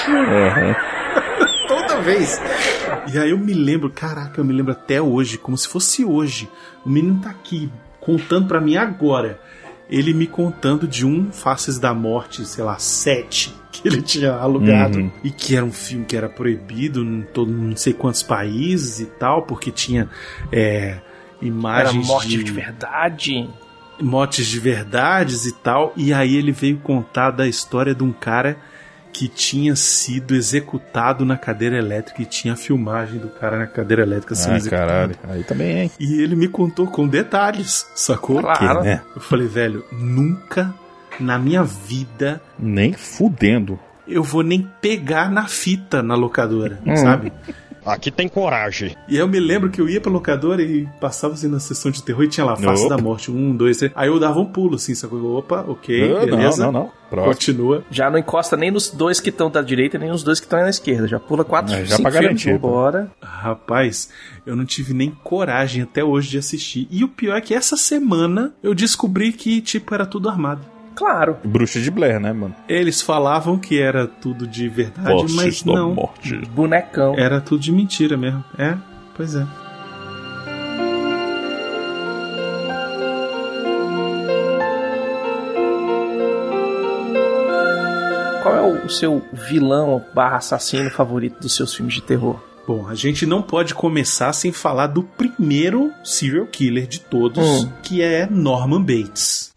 Aham. Toda vez. E aí eu me lembro, caraca, eu me lembro até hoje, como se fosse hoje. O menino tá aqui contando pra mim agora. Ele me contando de um Faces da Morte, sei lá, sete, que ele tinha alugado. Uhum. E que era um filme que era proibido em todo, não sei quantos países e tal, porque tinha é, Era imagens morte de de verdade. Mortes de verdades e tal. E aí ele veio contar da história de um cara que tinha sido executado na cadeira elétrica e tinha a filmagem do cara na cadeira elétrica sendo Ah, executado. caralho. Aí também, hein? E ele me contou com detalhes, sacou? Claro. Que, né? Eu falei, velho, nunca na minha vida Nem fudendo. eu vou nem pegar na fita na locadora, Hum. sabe? Aqui tem coragem. E aí eu me lembro que eu ia pra locadora e passava assim na sessão de terror e tinha lá, Face Opa. da Morte, um, dois, três. Aí eu dava um pulo assim, sacou? Opa, ok, Ah, beleza. Não, não, não. Próximo. Continua. Já não encosta nem nos dois que estão da direita, nem nos dois que estão na esquerda. Já pula quatro, É, já cinco pra filmes, garantir, vambora. Rapaz, eu não tive nem coragem até hoje de assistir. E o pior é que essa semana eu descobri que, tipo, era tudo armado. Claro. Bruxa de Blair, né, mano? Eles falavam que era tudo de verdade, Faces mas não. Morte. Bonecão. Era tudo de mentira mesmo. É, pois é. Qual é o seu vilão barra assassino favorito dos seus filmes de terror? Bom, a gente não pode começar sem falar do primeiro serial killer de todos, Hum. que é Norman Bates.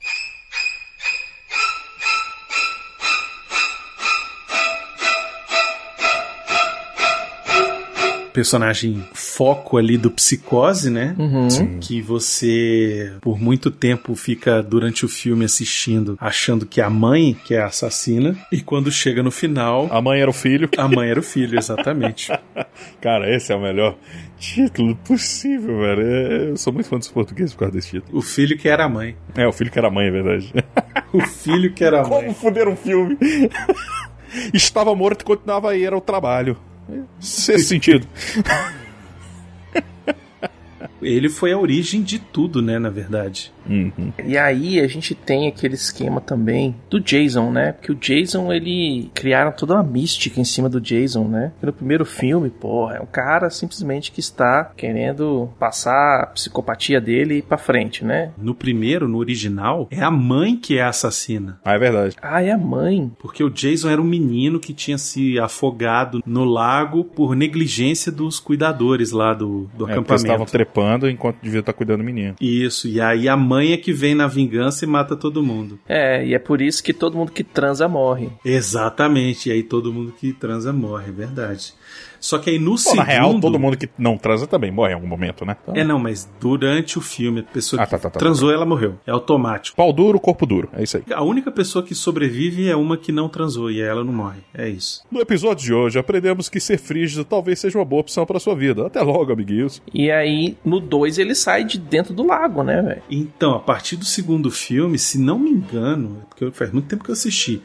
Personagem foco ali do psicose, né? Uhum. Que você, por muito tempo, fica durante o filme assistindo, achando que é a mãe que é a assassina. E quando chega no final, A mãe era o filho. a mãe era o filho, exatamente. Cara, esse é o melhor título possível, velho. É, Eu sou muito fã dos portugueses por causa desse título. o filho que era a mãe. É, o filho que era a mãe, é verdade. O filho que era a mãe. Como fuder um filme? Estava morto e continuava aí, era o trabalho. Esse sentido. Ele foi a origem de tudo, né, na verdade. Uhum. E aí a gente tem aquele esquema também do Jason, né? Porque o Jason, ele criaram toda uma mística em cima do Jason, né? No primeiro filme, porra, é um cara simplesmente que está querendo passar a psicopatia dele pra frente, né? No primeiro, no original, é a mãe que é a assassina. Ah, é verdade. Ah, é a mãe. Porque o Jason era um menino que tinha se afogado no lago por negligência dos cuidadores lá do, do É, porque eles estavam acampamento. Enquanto devia estar cuidando do menino. Isso, e aí a mãe é que vem na vingança e mata todo mundo. É, e é por isso que todo mundo que transa morre. Exatamente, e aí todo mundo que transa morre, é verdade. Só que aí no Pô, segundo... na real, todo mundo que não transa também morre em algum momento, né? Então, É, não, mas durante o filme, a pessoa Ah, que tá, tá, tá, transou, ela morreu. É automático. Pau duro, corpo duro. É isso aí. A única pessoa que sobrevive é uma que não transou e ela não morre. É isso. No episódio de hoje, aprendemos que ser frígido talvez seja uma boa opção para sua vida. Até logo, amiguinhos. E aí, no 2, ele sai de dentro do lago, né, velho? Então, a partir do segundo filme, se não me engano, é porque faz muito tempo que eu assisti,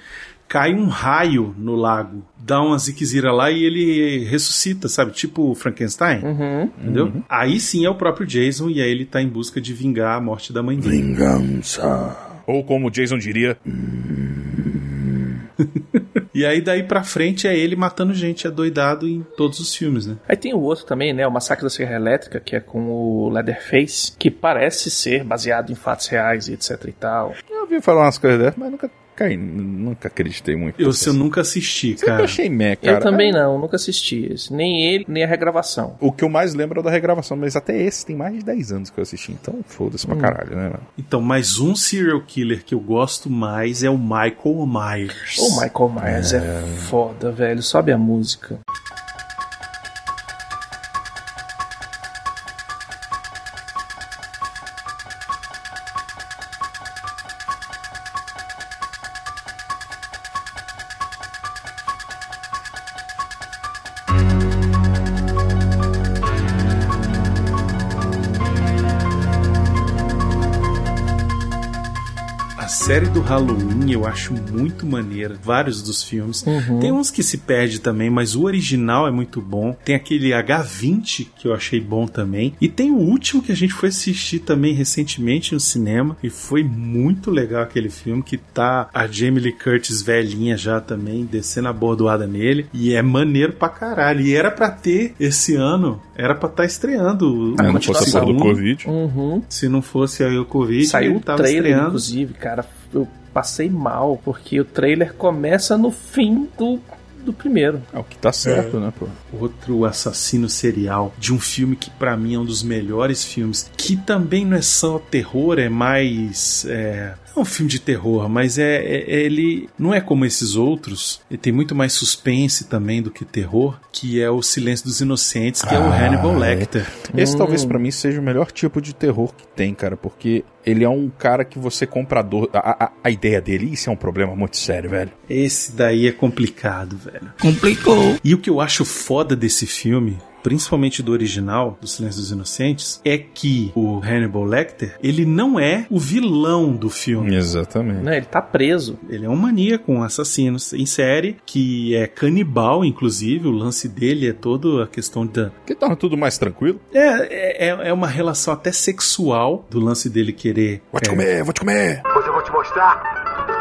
cai um raio no lago, dá uma ziquezira lá e ele ressuscita, sabe? Tipo o Frankenstein, Uhum. entendeu? Aí sim é o próprio Jason e aí ele tá em busca de vingar a morte da mãe dele. Vingança. Ou como o Jason diria, E aí daí pra frente é ele matando gente adoidado em todos os filmes, né? Aí tem o outro também, né? O Massacre da Serra Elétrica, que é com o Leatherface, que parece ser baseado em fatos reais e etc e tal. eu ouvi falar umas coisas dessas, mas nunca caí, nunca acreditei muito. Eu, eu nunca assisti, Sempre cara. achei meh, cara. Eu também É, não, nunca assisti esse. Nem ele, nem a regravação. O que eu mais lembro é o da regravação, mas até esse tem mais de 10 anos que eu assisti, então foda-se pra caralho, né, mano? Então, mais um serial killer que eu gosto mais é o Michael Myers. O Michael Myers é. foda, velho. Sobe a música. Halloween eu acho muito maneira. Vários dos filmes. Uhum. Tem uns que se perde também, mas o original é muito bom. Tem aquele H20 que eu achei bom também. E tem o último que a gente foi assistir também recentemente no cinema. E foi muito legal aquele filme que tá a Jamie Lee Curtis velhinha já também, descendo a bordoada nele. E é maneiro pra caralho. E era pra ter esse ano, era pra estar estreando. É, o não fosse a do. Covid. Uhum. Se não fosse aí o Covid, Saiu o tava trailer, estreando. inclusive, cara. Eu passei mal, porque o trailer começa no fim do, do primeiro. É o que tá certo, né, pô? Outro assassino serial de um filme que pra mim é um dos melhores filmes, que também não é só terror, é mais é, é um filme de terror, mas é, é- é- ele não é como esses outros. Ele tem muito mais suspense também do que terror, que é o Silêncio dos Inocentes, que é o Ah, Hannibal é. Lecter. Esse Hum. talvez pra mim seja o melhor tipo de terror que tem, cara, porque ele é um cara que você compra a dor. A, a, a ideia dele, isso é um problema muito sério, velho. Esse daí é complicado, velho. Complicou. E o que eu acho foda desse filme, principalmente do original, do Silêncio dos Inocentes, é que o Hannibal Lecter, ele não é o vilão do filme. Exatamente. Né? Ele tá preso. Ele é um maníaco, um assassino em série, que é canibal, inclusive. O lance dele é toda a questão da. Que torna tudo mais tranquilo. É, é, é uma relação até sexual do lance dele querer. Vou te é, comer, vou te comer. Pois eu vou te mostrar.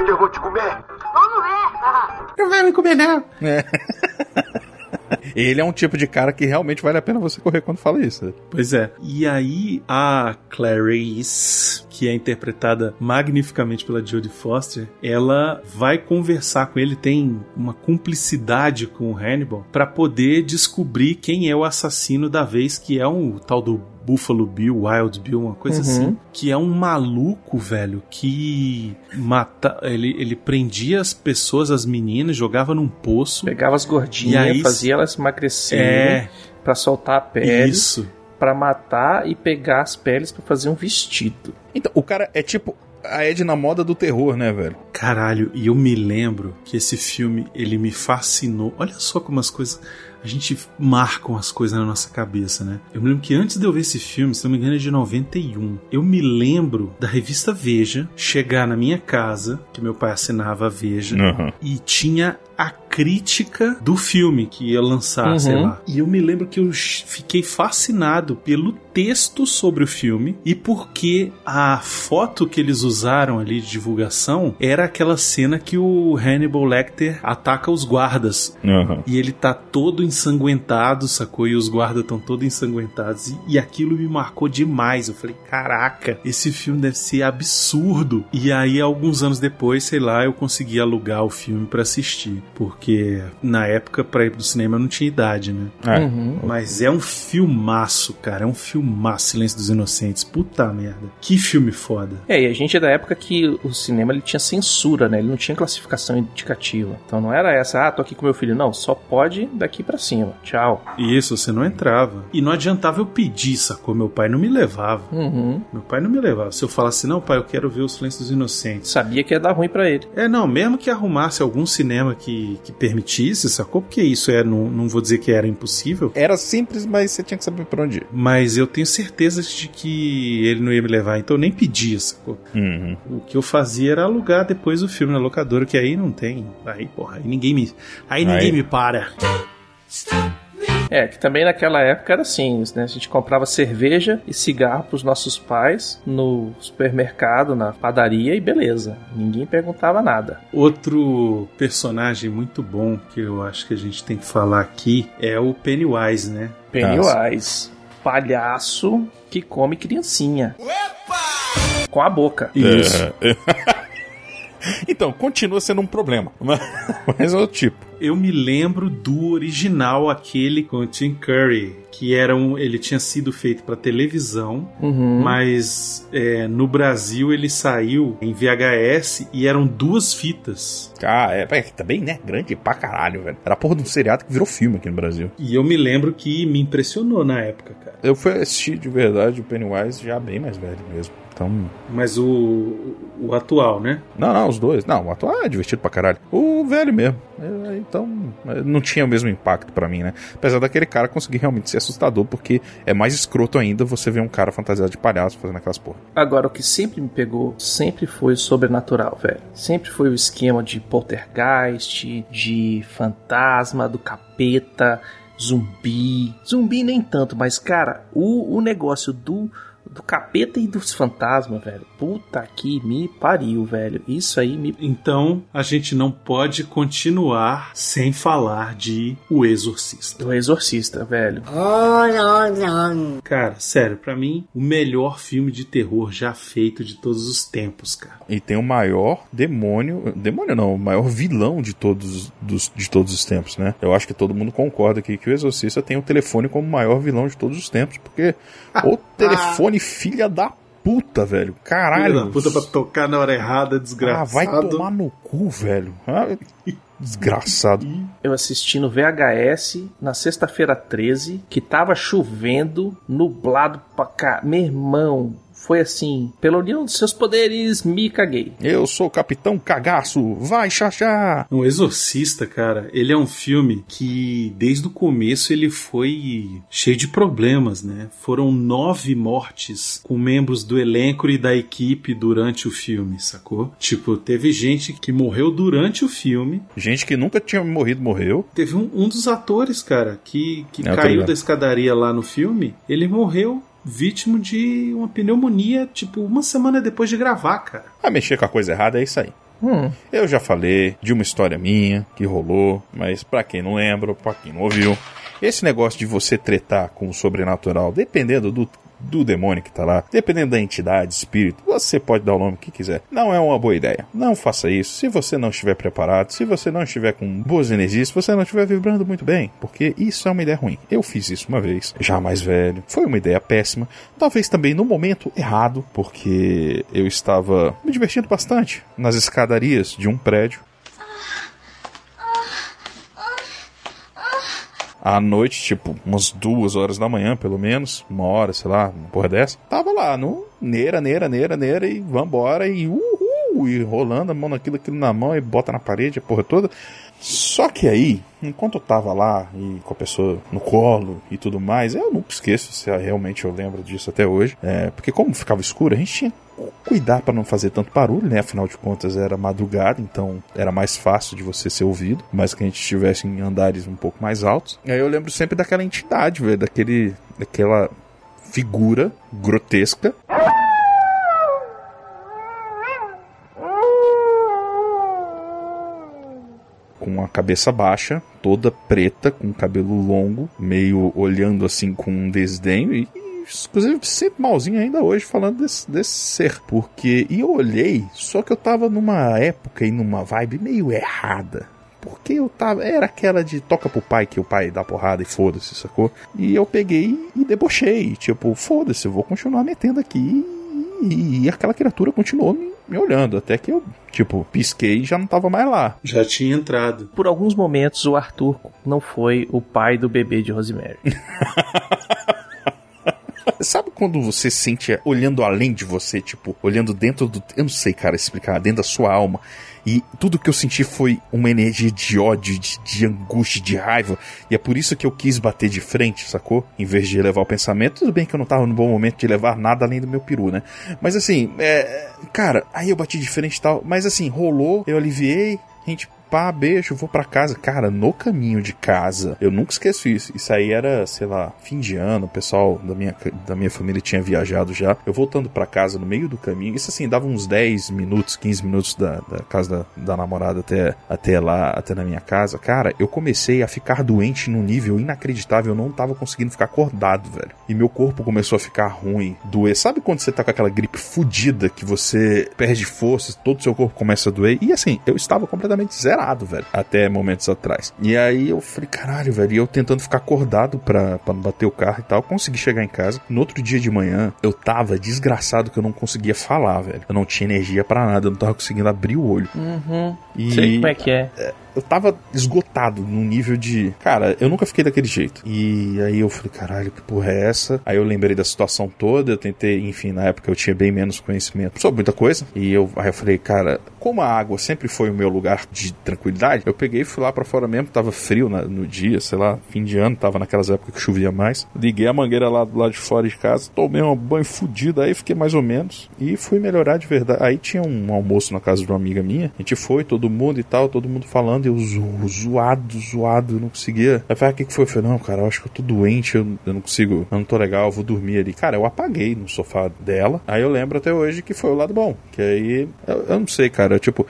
Eu vou te comer. Vamos ver. Não vai me comer, não. Ele é um tipo de cara que realmente vale a pena você correr quando fala isso. né? Pois é. E aí a Clarice, que é interpretada magnificamente pela Jodie Foster, ela vai conversar com ele, tem uma cumplicidade com o Hannibal para poder descobrir quem é o assassino da vez, que é um tal do Buffalo Bill, Wild Bill, uma coisa Uhum. assim. Que é um maluco, velho, que mata. Ele, ele prendia as pessoas, as meninas, jogava num poço. Pegava as E gordinhas, aí- fazia elas emagrecerem É. pra soltar a pele, Isso. pra matar e pegar as peles pra fazer um vestido. Então, o cara é tipo a Edna Moda do terror, né, velho? Caralho, e eu me lembro que esse filme, ele me fascinou. Olha só como as coisas. A gente marcam as coisas na nossa cabeça, né? Eu me lembro que antes de eu ver esse filme, se não me engano é de 91, eu me lembro da revista Veja chegar na minha casa, que meu pai assinava a Veja, Uhum. e tinha a crítica do filme que ia lançar, Uhum. sei lá. E eu me lembro que eu fiquei fascinado pelo texto sobre o filme e porque a foto que eles usaram ali de divulgação era aquela cena que o Hannibal Lecter ataca os guardas. Uhum. E ele tá todo ensanguentado, sacou? E os guardas estão todos ensanguentados. E, e aquilo me marcou demais. Eu falei, caraca, esse filme deve ser absurdo. E aí, alguns anos depois, sei lá, eu consegui alugar o filme pra assistir. Porque na época, pra ir pro cinema, eu não tinha idade, né? É. Uhum. Mas é um filmaço, cara. É um filmaço, Silêncio dos Inocentes. Puta merda. Que filme foda. É, e a gente é da época que o cinema ele tinha censura, né? Ele não tinha classificação indicativa. Então não era essa, ah, tô aqui com meu filho. Não, só pode daqui pra cima. Tchau. Isso, você não entrava. E não adiantava eu pedir, sacou? Meu pai não me levava. Uhum. Meu pai não me levava. Se eu falasse, não, pai, eu quero ver o Silêncio dos Inocentes. Sabia que ia dar ruim pra ele. É, não, mesmo que arrumasse algum cinema que, que permitisse, sacou? Porque isso é, não, não vou dizer que era impossível, Era simples, mas você tinha que saber pra onde ir. mas eu tenho certeza de que ele não ia me levar, então eu nem pedia, sacou? Uhum. O que eu fazia era alugar depois o filme na locadora, que aí não tem. Aí, porra, aí ninguém me. Aí ninguém Aí- me para. É, que também naquela época era assim, né? A gente comprava cerveja e cigarro pros nossos pais no supermercado, na padaria e beleza. Ninguém perguntava nada. Outro personagem muito bom que eu acho que a gente tem que falar aqui é o Pennywise, né? Pennywise, palhaço que come criancinha. Com a boca. Isso. É. então, continua sendo um problema. Mas, mas é o tipo. Eu me lembro do original, aquele com o Tim Curry, que era um, ele tinha sido feito para televisão, Uhum. mas é, no Brasil ele saiu em VHS e eram duas fitas. Ah, é, é também, né? Grande pra caralho, velho. Era a porra de um seriado que virou filme aqui no Brasil. E eu me lembro que me impressionou na época, cara. Eu fui assistir de verdade o Pennywise já bem mais velho mesmo. Então. Mas o, o atual, né? Não, não, os dois. Não, o atual é divertido pra caralho. O velho mesmo. É, então, é, não tinha o mesmo impacto pra mim, né? Apesar daquele cara conseguir realmente ser assustador, porque é mais escroto ainda você ver um cara fantasiado de palhaço fazendo aquelas porra. Agora, o que sempre me pegou sempre foi o sobrenatural, velho. Sempre foi o esquema de poltergeist, de fantasma, do capeta, zumbi. Zumbi nem tanto, mas, cara, o, o negócio do, do capeta e dos fantasmas, velho. Puta que me pariu, velho. Isso aí me. Então a gente não pode continuar sem falar de O Exorcista. O Exorcista, velho. Cara, sério, pra mim, o melhor filme de terror já feito de todos os tempos, cara. E tem o maior demônio. Demônio não, o maior vilão de todos, dos, de todos os tempos, né? Eu acho que todo mundo concorda aqui que o Exorcista tem o telefone como o maior vilão de todos os tempos, porque o telefone, filha da puta, velho. Caralho. Filho da puta pra tocar na hora errada, Ah, desgraçado. vai tomar no cu, velho. Ah, desgraçado. Eu assisti no VHS na sexta-feira 13, que tava chovendo, nublado pra cá. Meu irmão, foi assim, pela união dos seus poderes, me caguei. Eu sou o Capitão Cagaço, vai, Xaxá! O Exorcista, cara, ele é um filme que desde o começo ele foi cheio de problemas, né? Foram nove mortes com membros do elenco e da equipe durante o filme, sacou? Tipo, teve gente que morreu durante o filme. Gente que nunca tinha morrido, morreu. Teve um, um dos atores, cara, que, que É, caiu da escadaria lá no filme, ele morreu vítima de uma pneumonia, tipo, uma semana depois de gravar, cara. A mexer com a coisa errada é isso aí. Hum. Eu já falei de uma história minha que rolou, mas pra quem não lembra, pra quem não ouviu, esse negócio de você tretar com o sobrenatural, dependendo do do demônio que tá lá, dependendo da entidade, espírito, você pode dar o nome que quiser. Não é uma boa ideia. Não faça isso se você não estiver preparado, se você não estiver com boas energias, se você não estiver vibrando muito bem, porque isso é uma ideia ruim. Eu fiz isso uma vez, já mais velho. Foi uma ideia péssima. Talvez também no momento errado, porque eu estava me divertindo bastante nas escadarias de um prédio. À noite, tipo, umas duas horas da manhã, pelo menos, uma hora, sei lá, uma porra dessa. Tava lá, no neira, neira, neira, neira, e vambora, e uhul, e rolando a mão naquilo, aquilo na mão, e bota na parede, a porra toda. Só que aí, enquanto eu tava lá e com a pessoa no colo e tudo mais, eu nunca esqueço se realmente eu lembro disso até hoje. É, porque como ficava escuro, a gente tinha que cuidar para não fazer tanto barulho, né? Afinal de contas era madrugada, então era mais fácil de você ser ouvido, mas que a gente estivesse em andares um pouco mais altos. E aí eu lembro sempre daquela entidade, velho, daquele, daquela figura grotesca com a cabeça baixa, toda preta, com cabelo longo, meio olhando assim com um desdenho e inclusive sempre malzinho ainda hoje falando desse, desse ser. Porque. E eu olhei, só que eu tava numa época e numa vibe meio errada. Porque eu tava. Era aquela de toca pro pai que o pai dá porrada e foda-se, sacou? E eu peguei e debochei. Tipo, foda-se, eu vou continuar metendo aqui. E, e aquela criatura continuou me, me olhando. Até que eu, tipo, pisquei e já não tava mais lá. Já tinha entrado. Por alguns momentos, o Arthur não foi o pai do bebê de Rosemary. Sabe quando você sente olhando além de você, tipo, olhando dentro do. Eu não sei, cara, explicar, dentro da sua alma. E tudo que eu senti foi uma energia de ódio, de, de, angústia, de raiva. E é por isso que eu quis bater de frente, sacou? Em vez de levar o pensamento. Tudo bem que eu não tava no bom momento de levar nada além do meu peru, né? Mas assim, é. Cara, aí eu bati de frente e tal. Mas assim, rolou, eu aliviei. A gente pá, beijo, vou para casa. Cara, no caminho de casa, eu nunca esqueço isso. Isso aí era, sei lá, fim de ano, o pessoal da minha, da minha família tinha viajado já. Eu voltando para casa no meio do caminho, isso assim, dava uns 10 minutos, 15 minutos da, da casa da, da namorada até, até lá, até na minha casa. Cara, eu comecei a ficar doente num nível inacreditável. Eu não tava conseguindo ficar acordado, velho. E meu corpo começou a ficar ruim, doer. Sabe quando você tá com aquela gripe fodida que você perde forças, todo o seu corpo começa a doer? E assim, eu estava completamente velho, até momentos atrás. E aí eu falei, caralho, velho, e eu tentando ficar acordado pra, pra não bater o carro e tal, consegui chegar em casa. No outro dia de manhã, eu tava desgraçado que eu não conseguia falar, velho. Eu não tinha energia para nada, eu não tava conseguindo abrir o olho. Uhum. E Sei como é que é. Eu tava esgotado num nível de. Cara, eu nunca fiquei daquele jeito. E aí eu falei, caralho, que porra é essa? Aí eu lembrei da situação toda, eu tentei, enfim, na época eu tinha bem menos conhecimento sobre muita coisa. E eu, aí eu falei, cara, como a água sempre foi o meu lugar de tranquilidade, eu peguei e fui lá para fora mesmo, tava frio na, no dia, sei lá, fim de ano, tava naquelas épocas que chovia mais. Liguei a mangueira lá do lado de fora de casa, tomei um banho fudido, aí fiquei mais ou menos. E fui melhorar de verdade. Aí tinha um almoço na casa de uma amiga minha, a gente foi, todo mundo e tal, todo mundo falando, e eu zo- zoado, zoado, eu não conseguia. Aí falei, ah, o que, que foi? Eu falei, não, cara, eu acho que eu tô doente, eu, eu não consigo, eu não tô legal, eu vou dormir ali. Cara, eu apaguei no sofá dela. Aí eu lembro até hoje que foi o lado bom. Que aí, eu, eu não sei, cara, tipo,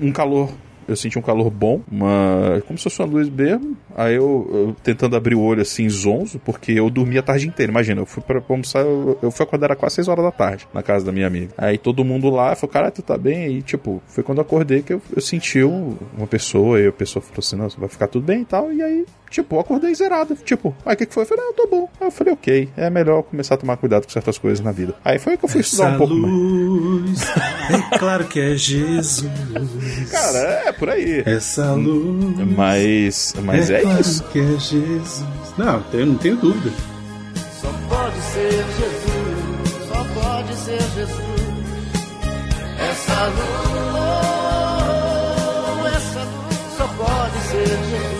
um calor. Eu senti um calor bom, uma. como se fosse uma luz mesmo. Aí eu, eu tentando abrir o olho assim, zonzo, porque eu dormi a tarde inteira. Imagina, eu fui pra almoçar, eu, eu fui acordar era quase 6 horas da tarde, na casa da minha amiga. Aí todo mundo lá falou, cara, tu tá bem? Aí, tipo, foi quando eu acordei que eu, eu senti um- uma pessoa, e a pessoa falou assim, não, vai ficar tudo bem e tal. E aí, tipo, eu acordei zerado. Tipo, aí o que, que foi? Eu falei, não, eu tô bom. Aí eu falei, ok, é melhor começar a tomar cuidado com certas coisas na vida. Aí foi que eu fui estudar um Essa pouco mais. luz, é claro que é Jesus. Cara, é por aí. Essa luz. Mas, mas é, claro isso. que é Jesus. Não, eu não tenho dúvida. Só pode ser Jesus, só pode ser Jesus. Essa luz, essa luz só pode ser Jesus,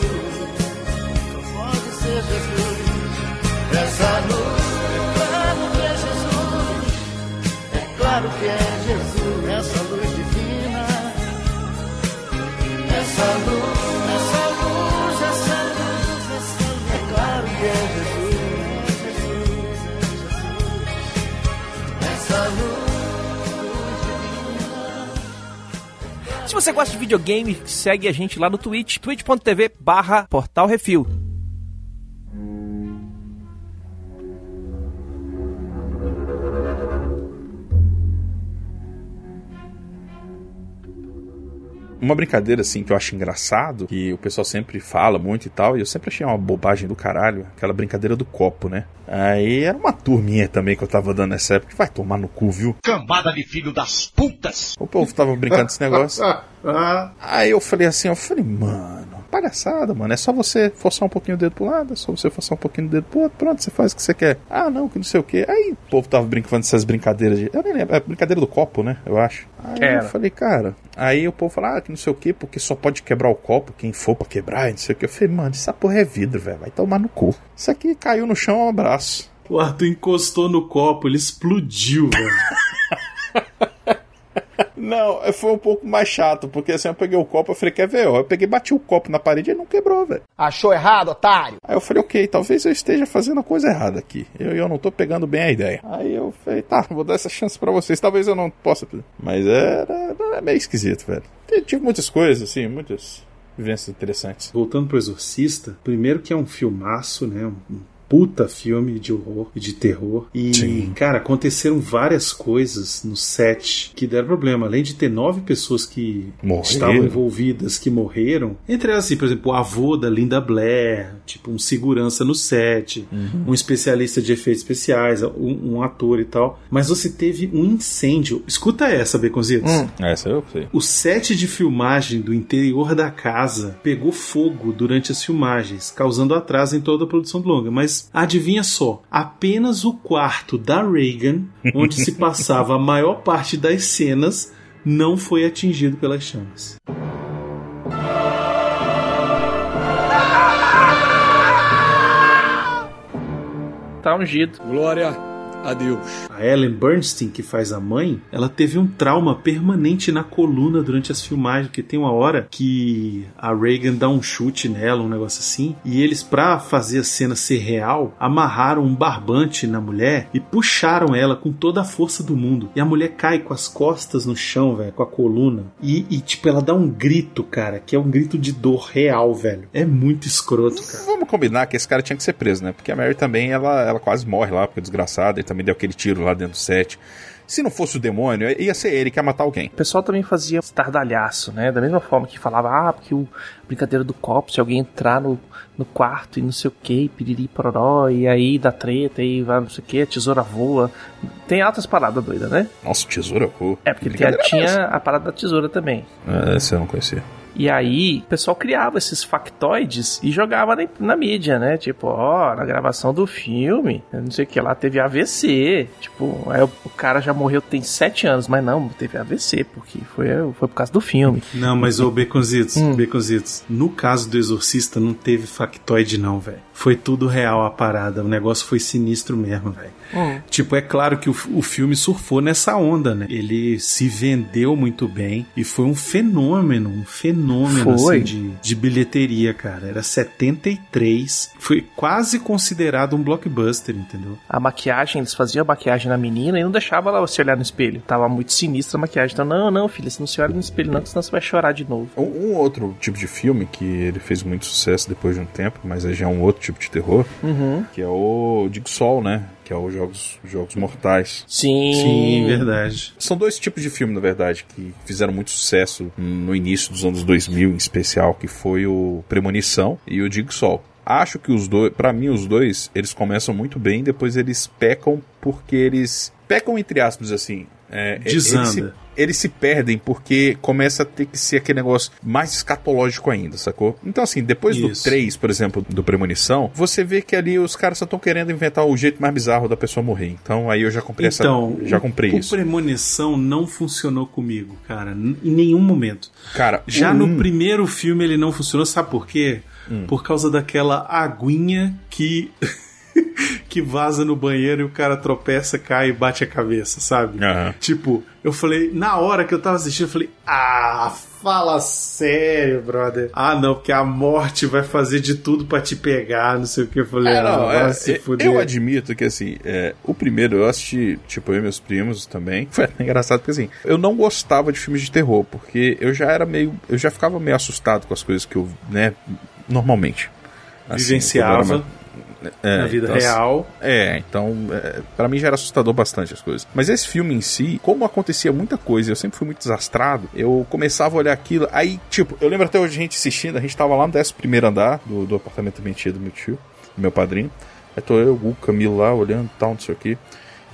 Se você gosta de videogame, segue a gente lá no Twitch, twitch.tv barra Portal Refil. Uma brincadeira, assim, que eu acho engraçado, que o pessoal sempre fala muito e tal, e eu sempre achei uma bobagem do caralho, aquela brincadeira do copo, né? Aí era uma turminha também que eu tava dando nessa época, que vai tomar no cu, viu? Cambada de filho das putas! O povo tava brincando desse negócio. Aí eu falei assim, eu falei, mano, palhaçada, mano. É só você forçar um pouquinho o dedo pro lado, é só você forçar um pouquinho o dedo pro outro, pronto, você faz o que você quer. Ah, não, que não sei o que. Aí o povo tava brincando dessas brincadeiras de. Eu nem lembro, é brincadeira do copo, né? Eu acho. Aí Era. eu falei, cara. Aí o povo fala, ah, que não sei o que, porque só pode quebrar o copo quem for pra quebrar, e não sei o que. Eu falei, mano, essa porra é vidro, velho. Vai tomar no cu. Isso aqui caiu no chão, um abraço. O Arthur encostou no copo, ele explodiu, velho. Não, foi um pouco mais chato, porque assim, eu peguei o copo, eu falei, quer ver, ó, eu peguei, bati o copo na parede e não quebrou, velho. Achou errado, otário? Aí eu falei, ok, talvez eu esteja fazendo a coisa errada aqui. Eu, eu não tô pegando bem a ideia. Aí eu falei, tá, vou dar essa chance pra vocês. Talvez eu não possa. Mas era, era meio esquisito, velho. Tive muitas coisas, assim, muitas vivências interessantes. Voltando pro Exorcista, primeiro que é um filmaço, né? Um puta filme de horror e de terror. E, Sim. cara, aconteceram várias coisas no set que deram problema. Além de ter nove pessoas que Morreram. estavam envolvidas, que morreram. Entre elas, assim, por exemplo, o avô da Linda Blair, tipo, um segurança no set, Uhum. um especialista de efeitos especiais, um, um ator e tal. Mas você teve um incêndio. Escuta essa, Beconzitos. Essa eu sei. O set de filmagem do interior da casa pegou fogo durante as filmagens, causando atraso em toda a produção do longa. Mas adivinha só, apenas o quarto da Reagan, onde se passava a maior parte das cenas, não foi atingido pelas chamas. Tá ungido. Glória a Deus. A Ellen Bernstein, que faz a mãe, ela teve um trauma permanente na coluna durante as filmagens, porque tem uma hora que a Reagan dá um chute nela, um negócio assim, e eles, pra fazer a cena ser real, amarraram um barbante na mulher e puxaram ela com toda a força do mundo. E a mulher cai com as costas no chão, velho, com a coluna. E, e, tipo, ela dá um grito, cara, que é um grito de dor real, velho. É muito escroto, cara. Vamos combinar que esse cara tinha que ser preso, né? Porque a Mary também, ela, ela quase morre lá, porque é desgraçada, e também deu aquele tiro lá dentro do set. Se não fosse o demônio, ia ser ele que ia matar alguém. O pessoal também fazia estardalhaço, né? Da mesma forma que falava, ah, porque o brincadeira do copo, se alguém entrar no, no quarto e não sei o que, piriri pororó, e aí dá treta, e vai não sei o que, a tesoura voa. Tem altas paradas doidas, né? Nossa, tesoura voa. É, porque tinha, tinha a parada da tesoura também. É, essa eu não conhecia. E aí, o pessoal criava esses factoides e jogava na, na mídia, né? Tipo, ó, na gravação do filme, não sei o que lá, teve AVC. Tipo, aí o, o cara já morreu tem sete anos, mas não, teve AVC, porque foi, foi por causa do filme. Não, mas ô Beconzitos, Beconzitos, no caso do Exorcista não teve factoide não, velho. Foi tudo real a parada, o negócio foi sinistro mesmo, velho. Hum. Tipo, é claro que o, o filme surfou nessa onda, né? Ele se vendeu muito bem e foi um fenômeno, um fenômeno assim, de, de bilheteria, cara. Era 73, foi quase considerado um blockbuster, entendeu? A maquiagem, eles faziam a maquiagem na menina e não deixava ela se olhar no espelho. Tava muito sinistra a maquiagem. Então, não, não, filha, você não se olha no espelho, não, senão você vai chorar de novo. Um, um outro tipo de filme que ele fez muito sucesso depois de um tempo, mas aí já é um outro tipo de terror, Uhum. que é o Jigsaw, né? Que é os Jogos, Jogos Mortais. Sim. Sim, verdade. São dois tipos de filme, na verdade, que fizeram muito sucesso no início dos anos 2000, em especial, que foi o Premonição e o Jigsaw. Acho que os dois, para mim os dois, eles começam muito bem, depois eles pecam porque eles pecam entre aspas assim. É, Desanda. Eles se, perdem porque começa a ter que ser aquele negócio mais escatológico ainda, sacou? Então, assim, depois do Isso. 3, por exemplo, do Premonição, você vê que ali os caras só estão querendo inventar o jeito mais bizarro da pessoa morrer. Então, aí eu já comprei Então, essa. Já comprei o, isso. O Premonição não funcionou comigo, cara, em nenhum momento. Cara, Já o no um- primeiro filme ele não funcionou, sabe por quê? Hum. Por causa daquela aguinha que que vaza no banheiro e o cara tropeça, cai e bate a cabeça, sabe? Aham. Tipo, eu falei, na hora que eu tava assistindo, eu falei, ah, fala sério, brother. Ah, não, porque a morte vai fazer de tudo pra te pegar, não sei o que. Eu falei, É, ah, não, vai é, se é, fuder. eu admito que assim, é, o primeiro eu assisti, tipo, eu e meus primos também. Foi engraçado porque assim, eu não gostava de filmes de terror, porque eu já era meio. Eu já ficava meio assustado com as coisas que eu, né, normalmente. Assim, Vivenciava. É, na vida então, real. É, então, é, para mim já era assustador bastante as coisas. Mas esse filme em si, como acontecia muita coisa, eu sempre fui muito desastrado, eu começava a olhar aquilo, aí, tipo, eu lembro até hoje a gente assistindo, a gente tava lá no 11 primeiro andar do, do apartamento mentira do meu tio, do meu padrinho. Aí tô eu, o Camilo lá, olhando tal, não sei o que.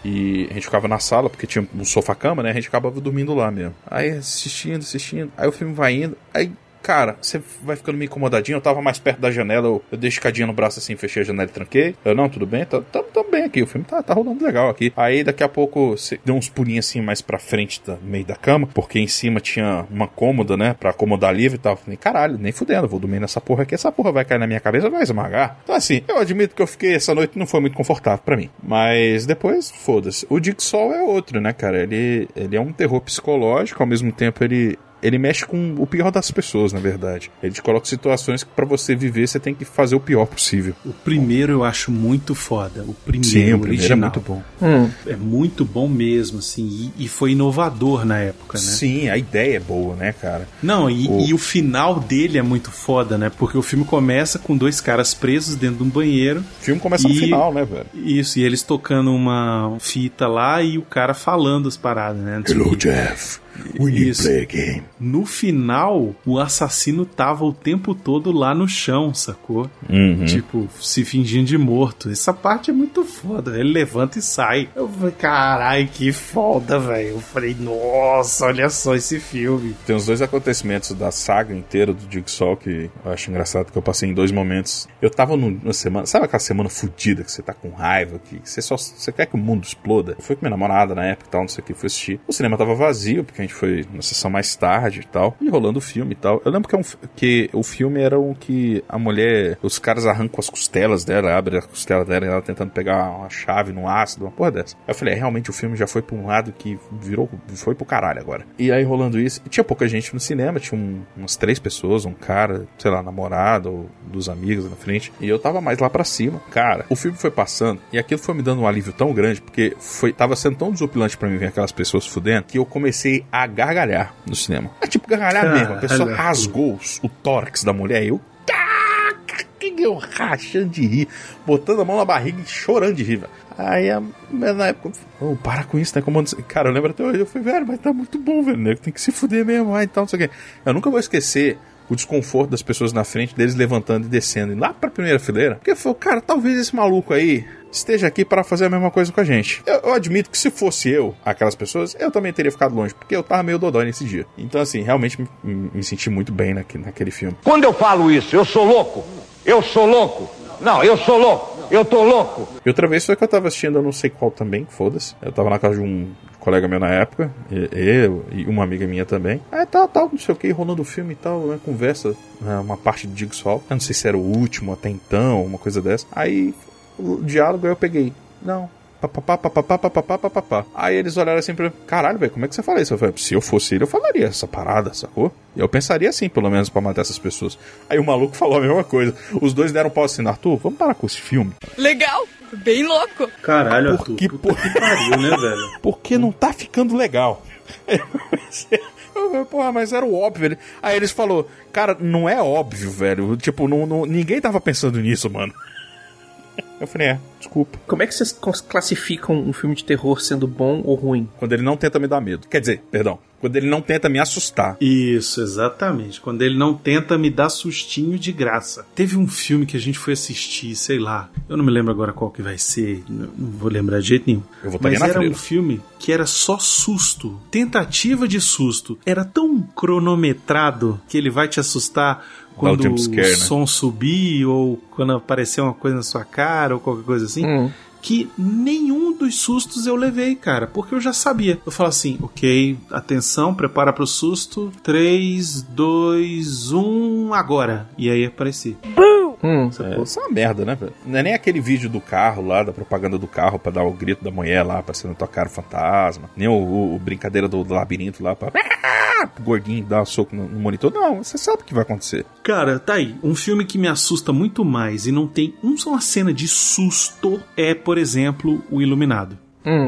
E a gente ficava na sala, porque tinha um sofá-cama, né? A gente acabava dormindo lá mesmo. Aí assistindo, assistindo. Aí o filme vai indo. Aí Cara, você vai ficando meio incomodadinho. Eu tava mais perto da janela, eu, eu dei escadinha no braço assim, fechei a janela e tranquei. Eu, não, tudo bem, tá, tá, tá bem aqui. O filme tá, tá rolando legal aqui. Aí daqui a pouco você deu uns pulinhos assim mais pra frente do meio da cama, porque em cima tinha uma cômoda, né, pra acomodar livre e tal. Falei, caralho, nem fudendo, vou dormir nessa porra aqui. Essa porra vai cair na minha cabeça, vai esmagar. Então assim, eu admito que eu fiquei essa noite não foi muito confortável para mim. Mas depois, foda-se. O Jigsaw é outro, né, cara? Ele, ele é um terror psicológico, ao mesmo tempo ele ele mexe com o pior das pessoas, na verdade. Ele te coloca situações que para você viver você tem que fazer o pior possível. O primeiro eu acho muito foda. O primeiro, Sim, o primeiro original. é muito bom. Hum. É muito bom mesmo, assim. E, e foi inovador na época, né? Sim, a ideia é boa, né, cara? Não, e O- e o final dele é muito foda, né? Porque o filme começa com dois caras presos dentro de um banheiro. O filme começa no E- final, né, velho? Isso, e eles tocando uma fita lá e o cara falando as paradas, né? Hello, Jeff. We need Isso. to play a game. No final, o assassino tava o tempo todo lá no chão, sacou? Uhum. Tipo, se fingindo de morto. Essa parte é muito foda. Ele levanta e sai. Eu falei, carai, que foda, velho. Eu falei, nossa, olha só esse filme. Tem os dois acontecimentos da saga inteira do Jigsaw que eu acho engraçado que eu passei em dois momentos. Eu tava num- numa semana, sabe aquela semana fodida que você tá com raiva, que você só você quer que o mundo exploda? Eu fui com minha namorada na época e tal, não sei o que, fui assistir. O cinema tava vazio, porque a gente foi na sessão mais tarde e tal, e rolando o filme e tal. Eu lembro que, é um que o filme era um que a mulher, os caras arrancam as costelas dela, abrem a costela dela e ela tentando pegar uma chave no ácido, uma porra dessa. Aí eu falei, é, realmente o filme já foi pra um lado que virou, foi pro caralho agora. E aí rolando isso, tinha pouca gente no cinema, tinha um- umas três pessoas, um cara, sei lá, namorado ou dos amigos na frente, e eu tava mais lá pra cima. Cara, o filme foi passando e aquilo foi me dando um alívio tão grande, porque foi, tava sendo tão desopilante pra mim ver aquelas pessoas fudendo, que eu comecei a gargalhar no cinema. É tipo gargalhar Caralho. mesmo, a pessoa rasgou os- o tórax da mulher e eu eu rachando de rir, botando a mão na barriga e chorando de rir, velho. Aí, na época, oh, para com isso, né? Como, cara, eu lembro até hoje, eu falei, velho, mas tá muito bom, velho, né? Tem que se fuder mesmo, ah, então, não sei o quê. Eu nunca vou esquecer o desconforto das pessoas na frente, deles levantando e descendo, lá pra primeira fileira. Porque falou, cara, talvez esse maluco aí esteja aqui para fazer a mesma coisa com a gente. Eu, eu admito que se fosse eu, aquelas pessoas, eu também teria ficado longe, porque eu tava meio dodói nesse dia. Então, assim, realmente me, me senti muito bem naque- naquele filme. Quando eu falo isso, eu sou louco. Eu sou louco. Não, eu sou louco. Eu tô louco. E outra vez foi que eu tava assistindo, eu não sei qual também, foda-se. Eu tava na casa de um colega meu na época, e- eu e uma amiga minha também. Aí tal, tal, não sei o que, rolando o filme e tal, né, conversa, né, uma parte do Jigsaw. Eu não sei se era o último até então, uma coisa dessa. Aí, o diálogo aí eu peguei. Não. Papapá, papapá, papapá, papapá. Aí eles olharam assim pra mim, caralho, velho, como é que você fala isso? Eu falei, se eu fosse ele, eu falaria essa parada, sacou? Eu pensaria assim, pelo menos, pra matar essas pessoas. Aí o maluco falou a mesma coisa. Os dois deram pau assim, Arthur, vamos parar com esse filme. Legal, bem louco. Caralho, Por Arthur. que, puta que pariu, né, velho? Porque não tá ficando legal. Eu falei, Porra, mas era o óbvio. Ele- Aí eles falou, cara, não é óbvio, velho. Tipo, não, não- ninguém tava pensando nisso, mano. Eu falei, é, desculpa. Como é que vocês classificam um filme de terror sendo bom ou ruim? Quando ele não tenta me dar medo. Quer dizer, perdão, quando ele não tenta me assustar. Isso, exatamente. Quando ele não tenta me dar sustinho de graça. Teve um filme que a gente foi assistir, sei lá. Eu não me lembro agora qual que vai ser. Não vou lembrar de jeito nenhum. Eu votaria Mas na era freira. um filme que era só susto. Tentativa de susto. Era tão cronometrado que ele vai te assustar quando jump scare, o né? som subir ou quando aparecer uma coisa na sua cara ou qualquer coisa assim Hum. que nenhum dos sustos eu levei, cara, porque eu já sabia. Eu falo assim, ok, atenção, prepara pro susto. 3, 2, 1, agora. E aí apareci. Hum. É, isso é uma merda, né, velho? Não é nem aquele vídeo do carro lá, da propaganda do carro pra dar o grito da mulher lá, pra ser na tua cara o fantasma. Nem o, o- o brincadeira do, do labirinto lá pra. O gordinho dar um soco no, no monitor. Não, você sabe o que vai acontecer. Cara, tá aí. Um filme que me assusta muito mais e não tem um só uma cena de susto é, por exemplo, O Iluminado.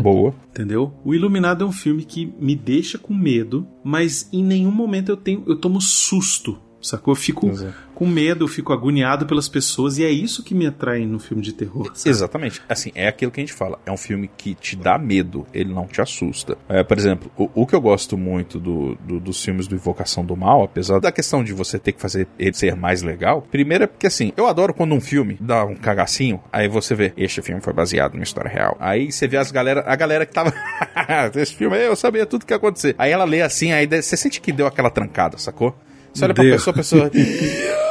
Boa. Entendeu? O Iluminado é um filme que me deixa com medo, mas em nenhum momento eu tenho eu tomo susto. Sacou? Eu fico com medo, eu fico agoniado pelas pessoas e é isso que me atrai no filme de terror. sabe? Exatamente. Assim, é aquilo que a gente fala. É um filme que te dá medo, ele não te assusta. É, por exemplo, o, o que eu gosto muito do, do- dos filmes do Invocação do Mal, apesar da questão de você ter que fazer ele ser mais legal, primeiro é porque assim, eu adoro quando um filme dá um cagacinho, aí você vê, este filme foi baseado numa história real. Aí você vê as galera, a galera que tava. Esse filme aí eu sabia tudo que ia acontecer. Aí ela lê assim, aí você sente que deu aquela trancada, sacou? Você olha pra pessoa, a pessoa.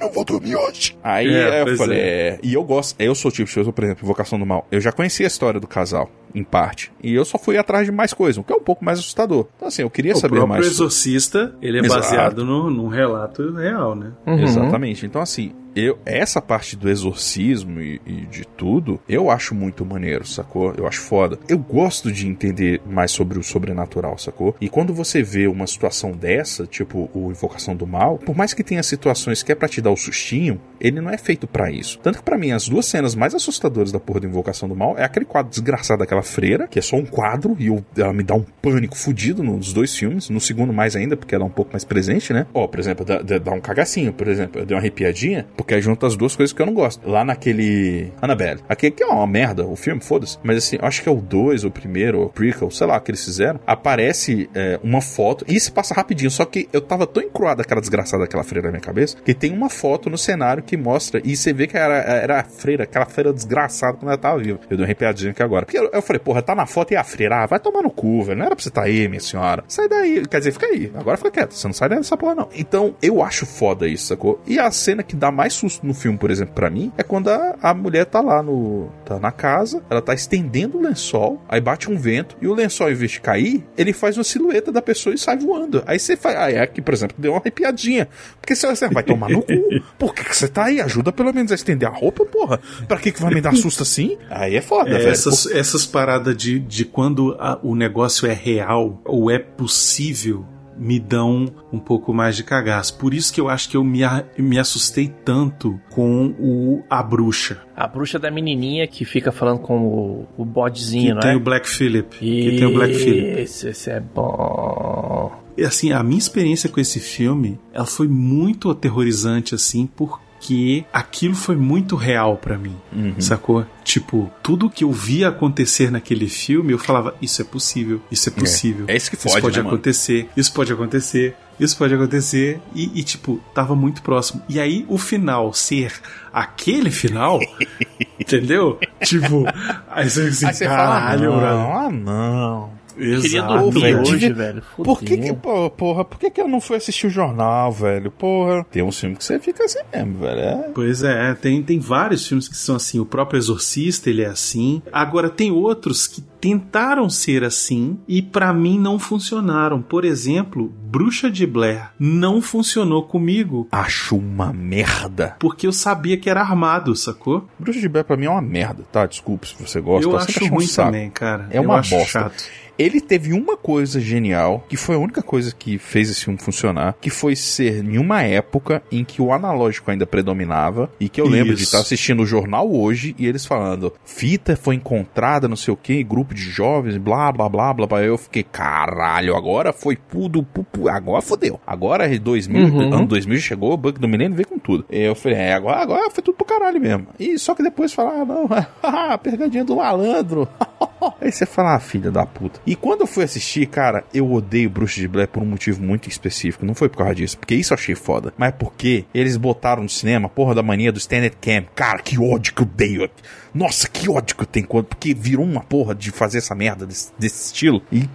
não vou dormir hoje. Aí É, eu falei, é. é. E eu gosto, eu sou o tipo de pessoa, por exemplo, Invocação do Mal. Eu já conhecia a história do casal, em parte. E eu só fui atrás de mais coisa, o que é um pouco mais assustador. Então, assim, eu queria o saber próprio mais. Exorcista, ele é Exato. baseado no, num relato real, né? Exatamente. Então, assim, eu, essa parte do exorcismo e, e de tudo, eu acho muito maneiro, sacou? Eu acho foda. Eu gosto de entender mais sobre o sobrenatural, sacou? E quando você vê uma situação dessa, tipo o Invocação do Mal, por mais que tenha situações que é pra te dar o sustinho, ele não é feito pra isso. Tanto que pra mim, as duas cenas mais assustadoras da porra do Invocação do Mal é aquele quadro desgraçado daquela freira, que é só um quadro, e eu, ela me dá um pânico fudido nos dois filmes, no segundo mais ainda, porque ela é um pouco mais presente, né? Ó, por exemplo, dá- dá um cagacinho, por exemplo, eu dei uma arrepiadinha, porque aí junta as duas coisas que eu não gosto. Lá naquele Annabelle. Aquele que é uma merda, o filme, foda-se. Mas assim, acho que é o 2, o primeiro, o prequel, sei lá, que eles fizeram. Aparece é, uma foto, e se passa rapidinho, só que eu tava tão encruado aquela desgraçada daquela freira na minha cabeça, que tem uma foto no cenário que mostra, e você vê que era, era a freira, aquela freira desgraçada quando ela tava viva. Eu dei uma arrepiadinha aqui agora. Porque eu, eu falei, porra, tá na foto e a freira, ah, vai tomar no cu, velho. Não era pra você estar aí, minha senhora. Sai daí. Quer dizer, fica aí. Agora fica quieto. Você não sai dessa porra, não. Então, eu acho foda isso, sacou? E a cena que dá mais susto no filme, por exemplo, pra mim, é quando a, a mulher tá lá no. tá na casa, ela tá estendendo o lençol, aí bate um vento, e o lençol, em vez de cair, ele faz uma silhueta da pessoa e sai voando. Aí você faz. Aí aqui, por exemplo, deu uma arrepiadinha. Porque você você vai tomar no cu. Por que, que você tá aí? Ajuda pelo menos a estender a roupa, porra. Pra que, que vai me dar susto assim? Aí é foda, É, velho. essas, essas paradas de, de quando a- o negócio é real ou é possível me dão um pouco mais de cagaço. Por isso que eu acho que eu me, a- me assustei tanto com o A Bruxa. A bruxa da menininha que fica falando com o, o bodezinho, não tem é? o Black Phillip. Que tem o Black Phillip. Esse, esse é bom. E assim, a minha experiência com esse filme, ela foi muito aterrorizante, assim, porque aquilo foi muito real pra mim, Uhum. sacou? Tipo, tudo que eu via acontecer naquele filme, eu falava, isso é possível, isso é possível. É isso que Isso fode, pode né, mano? acontecer, isso pode acontecer, isso pode acontecer. E, e, tipo, tava muito próximo. E aí, o final ser aquele final, entendeu? Tipo, aí você assim, Aí você caralho, fala, não, ah, não. Queria Exato, dormir velho. hoje, velho. Por que Fudeu. que, porra, por que que eu não fui assistir o jornal, velho? Porra, tem uns filmes que você fica assim mesmo, velho. É. Pois é, tem, tem vários filmes que são assim. O próprio Exorcista, ele é assim. Agora, tem outros que tentaram ser assim e pra mim não funcionaram. Por exemplo, Bruxa de Blair não funcionou comigo. Acho uma merda. Porque eu sabia que era armado, sacou? Bruxa de Blair pra mim é uma merda, tá? Desculpe se você gosta. eu tá? Acho um ruim saco. também, cara. É Eu uma acho bosta. chato. Ele teve uma coisa genial, que foi a única coisa que fez esse filme funcionar, que foi ser em uma época em que o analógico ainda predominava, e que eu lembro de estar assistindo o jornal hoje e eles falando: fita foi encontrada, não sei o que, grupo de jovens, blá blá blá blá blá. Eu fiquei, caralho, agora foi tudo, agora fodeu. Agora é 2000, Uhum. ano 2000 chegou, o bug do milênio veio com tudo. E eu falei, é, agora, agora foi tudo pro caralho mesmo. E só que depois falaram, ah, não, pegadinha do malandro. Aí você fala, ah, filha da puta. E quando eu fui assistir, cara, eu odeio Bruxa de Blair por um motivo muito específico. Não foi por causa disso, porque isso eu achei foda. Mas porque eles botaram no cinema porra da mania do Standard Cam. Cara, que ódio que eu odeio. Nossa, que ódio que eu tenho. Porque virou uma porra de fazer essa merda desse, desse estilo. E.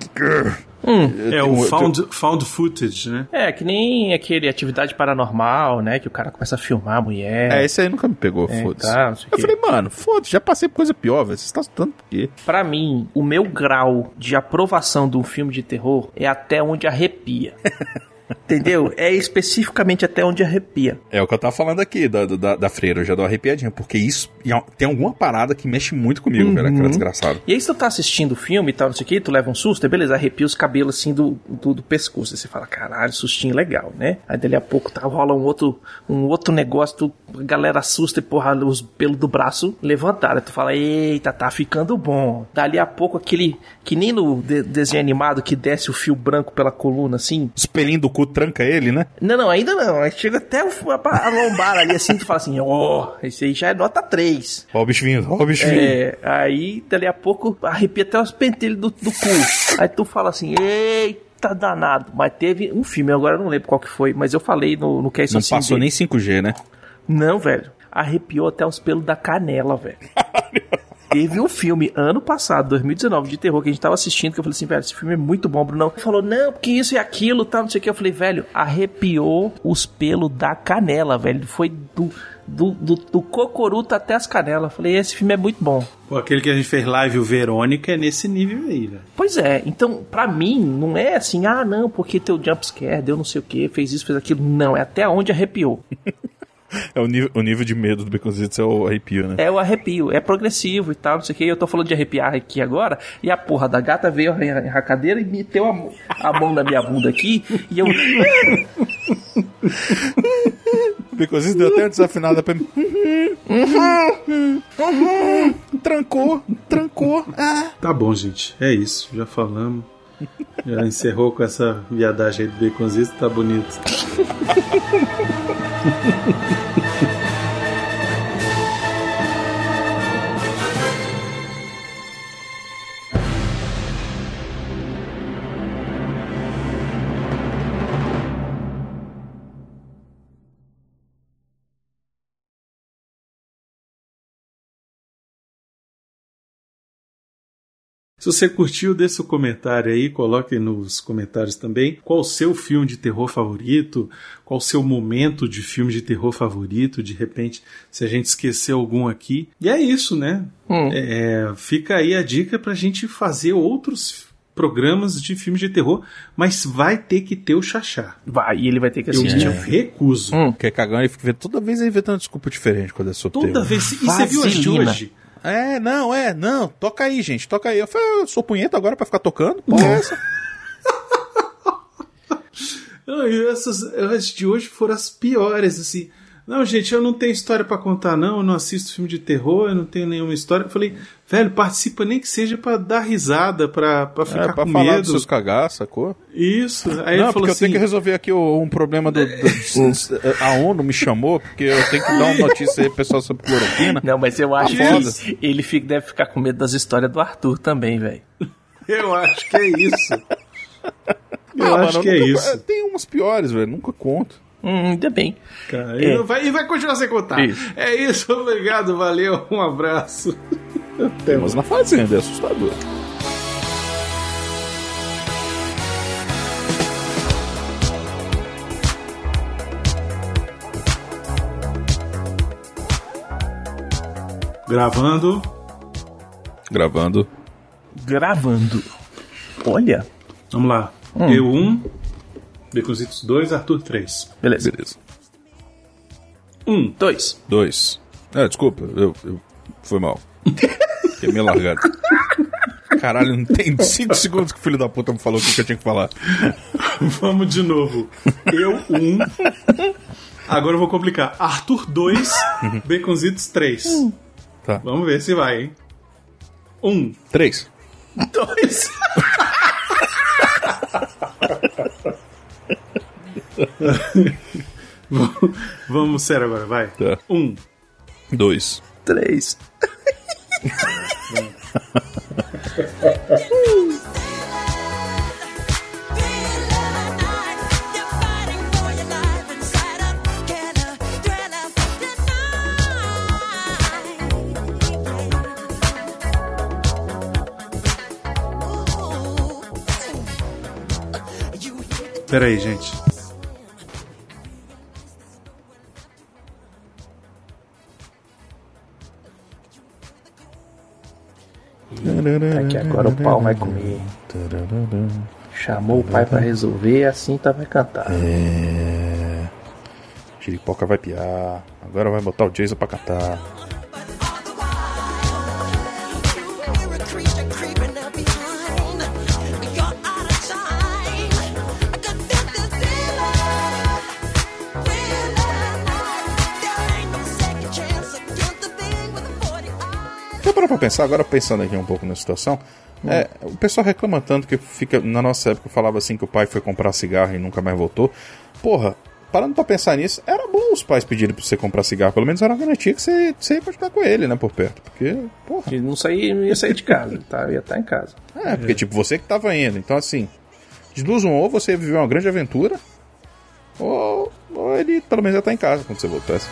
Hum. É tenho- o eu found, found footage, né? É, que nem aquele atividade paranormal, né? Que o cara começa a filmar a mulher. É, esse aí nunca me pegou, É, foda-se. tá, eu falei, mano, foda-se, já passei por coisa pior, velho. Você está assustando por quê? Pra mim, o meu grau de aprovação de um filme de terror é até onde arrepia. Entendeu? É especificamente até onde arrepia. É o que eu tava falando aqui da, da, da freira, eu já dou arrepiadinha, porque isso e é- tem alguma parada que mexe muito comigo, Uhum. velho, aquela desgraçada. E aí, se tu tá assistindo o filme e tal, não sei o que, tu leva um susto, aí beleza, arrepia os cabelos assim do, do, do pescoço. Aí você fala, caralho, sustinho legal, né? Aí dali a pouco tá, rola um outro, um outro negócio, tu, a galera assusta e porra, os pelos do braço levantaram. Aí tu fala, eita, tá ficando bom. Dali a pouco aquele, que nem no de- desenho animado que desce o fio branco pela coluna assim. Os pelinhos do cu tranca ele, né? Não, não, ainda não. Aí chega até o- a, lombar ali assim, tu fala assim, ó, esse aí já é nota 3. Ó o bicho vindo, ó o bicho vindo. É, aí dali a pouco arrepia até os pentelhos do, do cu. Aí tu fala assim, eita danado. Mas teve um filme, agora eu não lembro qual que foi, mas eu falei no, no que é isso Não assim passou dele. nem 5G, né? Não, velho. Arrepiou até os pelos da canela, velho. Teve um filme ano passado, 2019, de terror que a gente tava assistindo, que eu falei assim, velho, esse filme é muito bom, Brunão. Ele falou, não, porque isso e aquilo, tal, não sei o que. Eu falei, velho, arrepiou os pelos da canela, velho. Foi do, do, do, do cocoruto até as canelas. Eu falei, esse filme é muito bom. Pô, aquele que a gente fez live, o Verônica, é nesse nível aí, velho. Pois é, então, pra mim, não é assim, ah, não, porque teu jumpscare deu não sei o que, fez isso, fez aquilo. Não, é até onde arrepiou. É o nível, o nível de medo do Baconzitos é o arrepio, né? É o arrepio, é progressivo e tal, não sei o que. Eu tô falando de arrepiar aqui agora, e a porra da gata veio a, a cadeira e meteu a, mão- a mão na minha bunda aqui, e eu. O Baconzitos deu até uma desafinada pra mim. Trancou, trancou. Ah. Tá bom, gente. É isso. Já falamos. Já encerrou com essa viadagem aí do baconzito. Tá bonito. Se você curtiu, deixa o comentário aí, coloque nos comentários também qual o seu filme de terror favorito, qual o seu momento de filme de terror favorito, de repente, se a gente esqueceu algum aqui. E é isso, né? Hum. É, fica aí a dica pra gente fazer outros programas de filmes de terror, mas vai ter que ter o Xaxá. Vai, e ele vai ter que Eu assistir. me recuso. Quer cagar e fica toda vez inventando desculpa diferente quando é sobre Toda terror. vez. E você viu hoje? É, não, é, não. Toca aí, gente, toca aí. Eu falei, eu sou punheta agora pra ficar tocando? Porra, é essa? Não, e essas as de hoje foram as piores, assim. Não, gente, eu não tenho história pra contar, não. Eu não assisto filme de terror, eu não tenho nenhuma história. Eu falei, velho, participa nem que seja pra dar risada, pra, pra ficar É, pra com falar medo. dos seus cagaços, sacou? Isso. Aí não, ele falou porque eu assim. tenho que resolver aqui um problema do, do- A ONU me chamou, porque eu tenho que dar uma notícia aí pro pessoal sobre cloroquina. Não, mas eu acho que ele fica- deve ficar com medo das histórias do Arthur também, velho. Eu acho que é isso. Eu Ah, acho mano, que é nunca- isso. Tem umas piores, velho, nunca conto. Hum, ainda bem. Cara, É. e, vai, e vai continuar sem contar. Isso. É isso, obrigado, valeu, um abraço. Até Mas na fazenda é assustador. Gravando. Gravando. Gravando. Olha. Vamos lá. Hum. Eu 1, um, Beconzitos 2, Arthur 3. Beleza. Beleza. Um. Dois. Dois. É, desculpa, eu, eu foi mal. Fiquei meio largado. Caralho, não tem 5 segundos que o filho da puta me falou o que eu tinha que falar. Vamos de novo. Eu 1. Um. Agora eu vou complicar. Arthur 2, Beconzitos 3. Tá. Vamos ver se vai, hein? 1. Um. Três. Dois. Vamos- Vamos sério agora, vai. Tá. 1. Um. Dois. Três. Pera aí, gente. Tá que agora o pau vai comer. Chamou o pai pra resolver, assim tá vai cantar. É. Chiripoca vai piar. Agora vai botar o Jason pra catar. Parou pra pensar, agora pensando aqui um pouco na situação, É, o pessoal reclama tanto que fica. Na nossa época falava assim que o pai foi comprar cigarro e nunca mais voltou. Porra, parando pra pensar nisso, era bom os pais pedirem pra você comprar cigarro. Pelo menos era uma garantia que você, você ia continuar com ele, né, por perto. Porque, porra. Ele não, saía, não ia sair de casa, tá? ia estar em casa. É, porque tipo, você que tava indo. Então assim, de duas um, ou você viveu uma grande aventura, ou, ou ele pelo menos ia estar em casa quando você voltasse.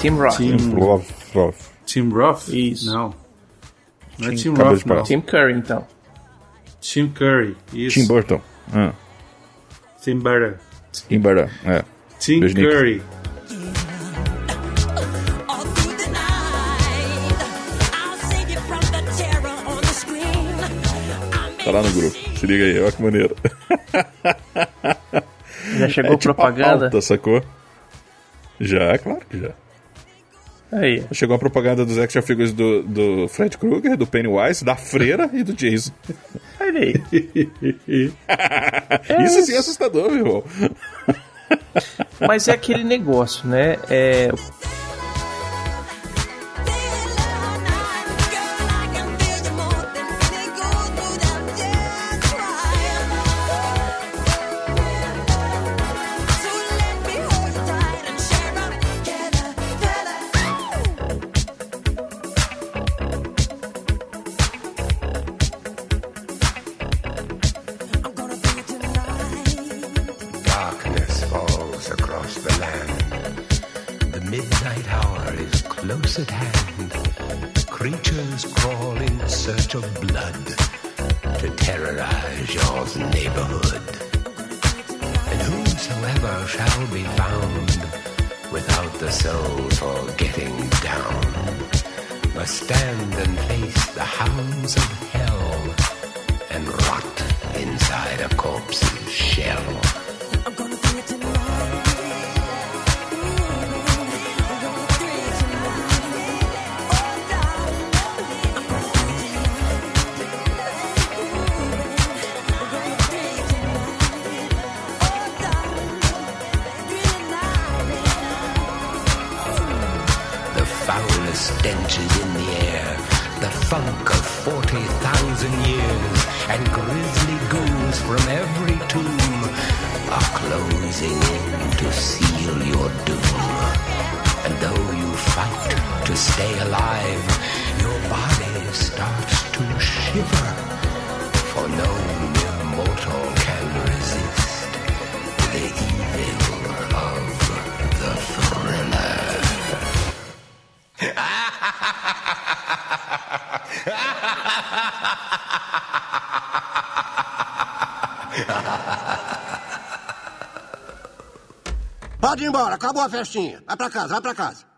Tim Roth. Tim Roth. Roth. Tim Roth? Isso. Não. Não é Tim- Tim acabou Roth, não. Tim Curry, então. Tim Curry. Isso. Tim Burton. Ah, Tim Burton. Tim Burton, é. Tim Beijo. Curry. Tá lá no grupo. Se liga aí, olha que maneiro. Já chegou é tipo propaganda? Alta, sacou? Já, claro que já. Aí. Chegou a propaganda dos action figures do, do Fred Krueger, do Pennywise, da Freira e do Jason. Aí. Isso sim é assustador, meu irmão. Mas é aquele negócio, né? É, acabou a festinha. Vai pra casa, vai pra casa.